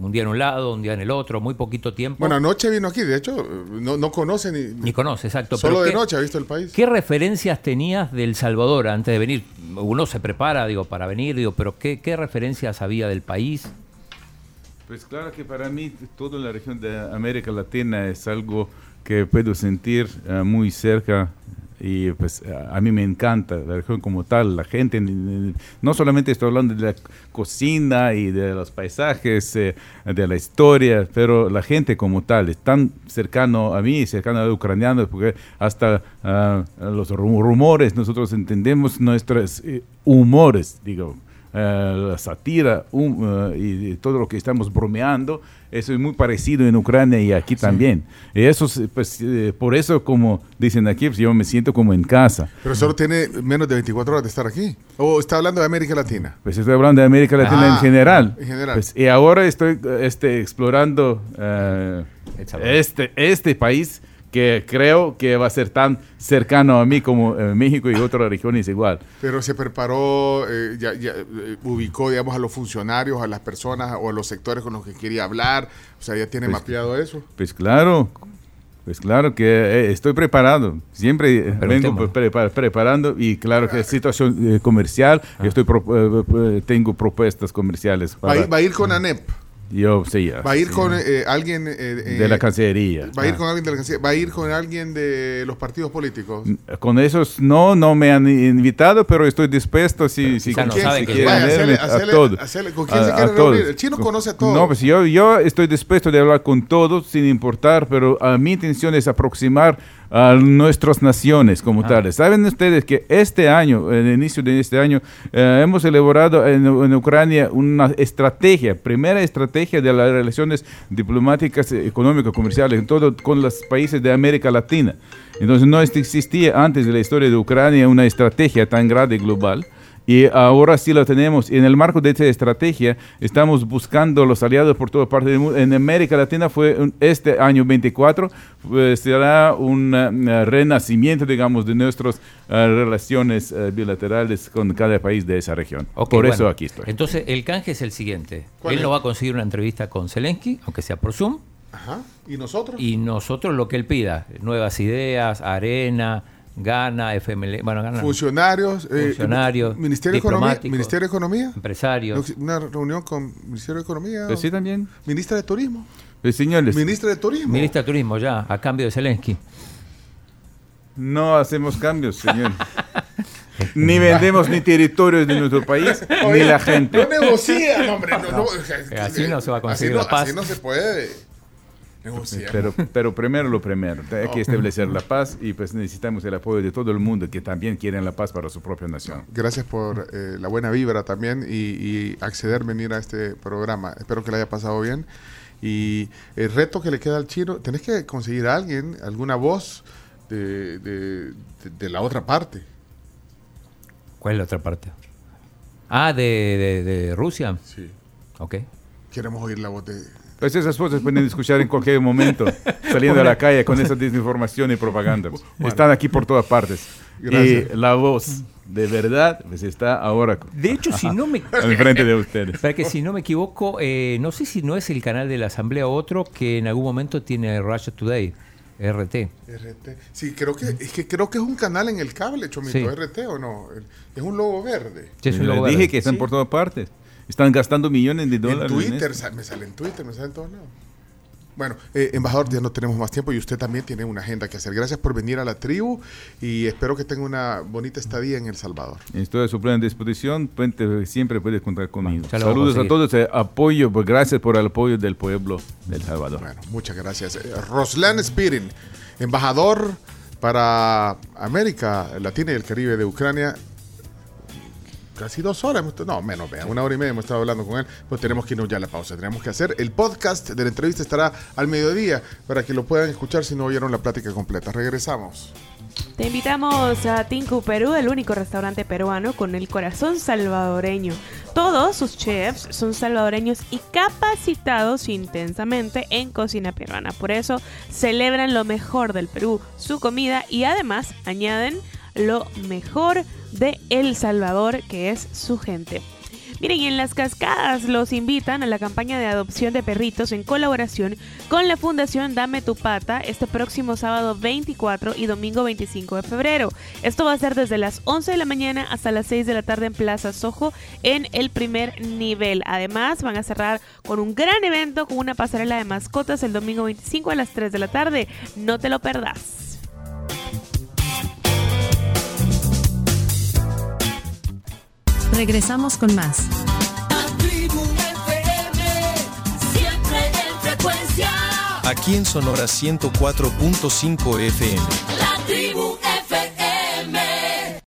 un día en un lado, un día en el otro, muy poquito tiempo. Bueno, anoche vino aquí. De hecho, no, no conoce ni. Ni conoce, exacto. Solo pero de ¿qué- noche ha visto el país. ¿Qué referencias tenías del Salvador antes de venir? Uno se prepara, digo, para venir, digo, pero ¿qué, qué referencias había del país? Pues claro que para mí toda la región de América Latina es algo que puedo sentir eh, muy cerca y pues a a mí me encanta la región como tal, la gente, no solamente estoy hablando de la cocina y de los paisajes, eh, de la historia, pero la gente como tal es tan cercano a mí, cercano a los ucranianos, porque hasta ah, los ru- rumores nosotros entendemos nuestros eh, humores, digo, eh, la sátira um, eh, y, y todo lo que estamos bromeando, eso es muy parecido en Ucrania y aquí también. Y eso, es, pues, eh, por eso, como dicen aquí, pues, yo me siento como en casa. Pero solo tiene menos de 24 horas de estar aquí. O está hablando de América Latina. Pues estoy hablando de América Latina Ah, en general. en general. Pues, y ahora estoy eh, este, explorando eh, este, este país que creo que va a ser tan cercano a mí como eh, México y otras regiones igual. Pero se preparó, eh, ya, ya, eh, ubicó, digamos, a los funcionarios, a las personas o a los sectores con los que quería hablar. O sea, ya tiene Pues- mapeado eso. Pues claro, pues claro que eh, estoy preparado. Siempre vengo Preguntemos. pre- pre- preparando y claro que es situación eh, comercial. Yo estoy pro- eh, tengo propuestas comerciales. Va, a ir- va a ir con ANEP. Yo sí, ya, Va a ir sí. con eh, alguien... eh, eh, de la Cancillería. Va a ir Ah. con alguien de la Cancillería. Va a ir con alguien de los partidos políticos. Con esos no, no me han invitado, pero estoy dispuesto si, si, quizá no si que quieren a todos. ¿con quién A- se quiere reunir? El chino conoce a todos. No, pues yo, yo estoy dispuesto de hablar con todos sin importar, pero a mi intención es aproximar a nuestras naciones como tales. Saben ustedes que este año, en el inicio de este año, eh, hemos elaborado en, en Ucrania una estrategia, primera estrategia de las relaciones diplomáticas, eh, económicas, comerciales, en todo con los países de América Latina. Entonces no existía antes de la historia de Ucrania una estrategia tan grande y global. Y ahora sí lo tenemos. Y en el marco de esta estrategia estamos buscando los aliados por toda parte del mundo. En América Latina fue un- este año 24, pues, será un eh, renacimiento, digamos, de nuestras eh, relaciones eh, bilaterales con cada país de esa región. Por bueno. eso aquí estoy. Entonces, el canje es el siguiente. ¿Cuál Él es? no va a conseguir una entrevista con Zelensky, aunque sea por Zoom, Ajá. ¿Y nosotros? y nosotros lo que él pida, nuevas ideas, arena, Gana, FML, bueno, Gana, no, Funcionarios. eh, Funcionarios, Ministerio de Economía. Ministerio de Economía. empresarios. Una reunión con Ministerio de Economía. Pues sí, también. Ministra de Turismo. Pues, señores, Ministra de Turismo. Ministra de Turismo ya, a cambio de Zelensky. no hacemos cambios, señor. ni vendemos ni territorios de nuestro país, ni la gente. No negocian, hombre. No, no, Así no se va a conseguir así no- la paz. Así no se puede negociar. Pero, pero primero lo primero, hay que establecer la paz y pues necesitamos el apoyo de todo el mundo que también quieren la paz para su propia nación. Gracias por eh, la buena vibra también y, y acceder a venir a este programa. Espero que le haya pasado bien. Y el reto que le queda al chino, tenés que conseguir a alguien, alguna voz de, de- de- de la otra parte. ¿Cuál es la otra parte? Ah, de, de- de Rusia. Sí. Ok. Queremos oír la voz de... Pues esas voces pueden escuchar en cualquier momento, saliendo a la calle con esa desinformación y propaganda. Están aquí por todas partes. Gracias. Y la voz de verdad pues está ahora De hecho, si no me... frente de ustedes. Para que si no me equivoco, eh, no sé si no es el canal de la Asamblea o otro que en algún momento tiene Russia Today, RT. RT. Sí, creo que es que creo que es un canal en el cable, Chomito, Sí. RT o no. Es un logo verde. Sí, es un Les logo dije que están Sí. por todas partes. Están gastando millones de En dólares. en Twitter, esto. sa- me sale en Twitter, me sale en todos lados. Bueno, eh, embajador, ya no tenemos más tiempo y usted también tiene una agenda que hacer. Gracias por venir a la tribu y espero que tenga una bonita estadía en El Salvador. Estoy a su plena disposición. Puente, siempre puede contar conmigo. a Saludos a, seguir. todos. eh, apoyo, pues, gracias por el apoyo del pueblo del Salvador. Bueno, muchas gracias. Eh, Roslan Spirin, embajador para América Latina y el Caribe de Ucrania. Casi dos horas, no, menos, vea, una hora y media hemos estado hablando con él, pues tenemos que irnos ya a la pausa, tenemos que hacer. El podcast de la entrevista estará al mediodía para que lo puedan escuchar si no oyeron la plática completa. Regresamos. Te invitamos a Tinku Perú, el único restaurante peruano con el corazón salvadoreño. Todos sus chefs son salvadoreños y capacitados intensamente en cocina peruana. Por eso celebran lo mejor del Perú, su comida y además añaden lo mejor El Salvador, que es su gente. Miren, y en las cascadas los invitan a la campaña de adopción de perritos en colaboración con la Fundación Dame tu Pata este próximo sábado 24 y domingo 25 de febrero. Esto va a ser desde las 11 de la mañana hasta las 6 de la tarde en Plaza Sojo en el primer nivel. Además, van a cerrar con un gran evento con una pasarela de mascotas el domingo 25 a las 3 de la tarde. No te lo perdas. Regresamos con más. La tribu FM, siempre en frecuencia. Aquí en Sonora 104.5 FM.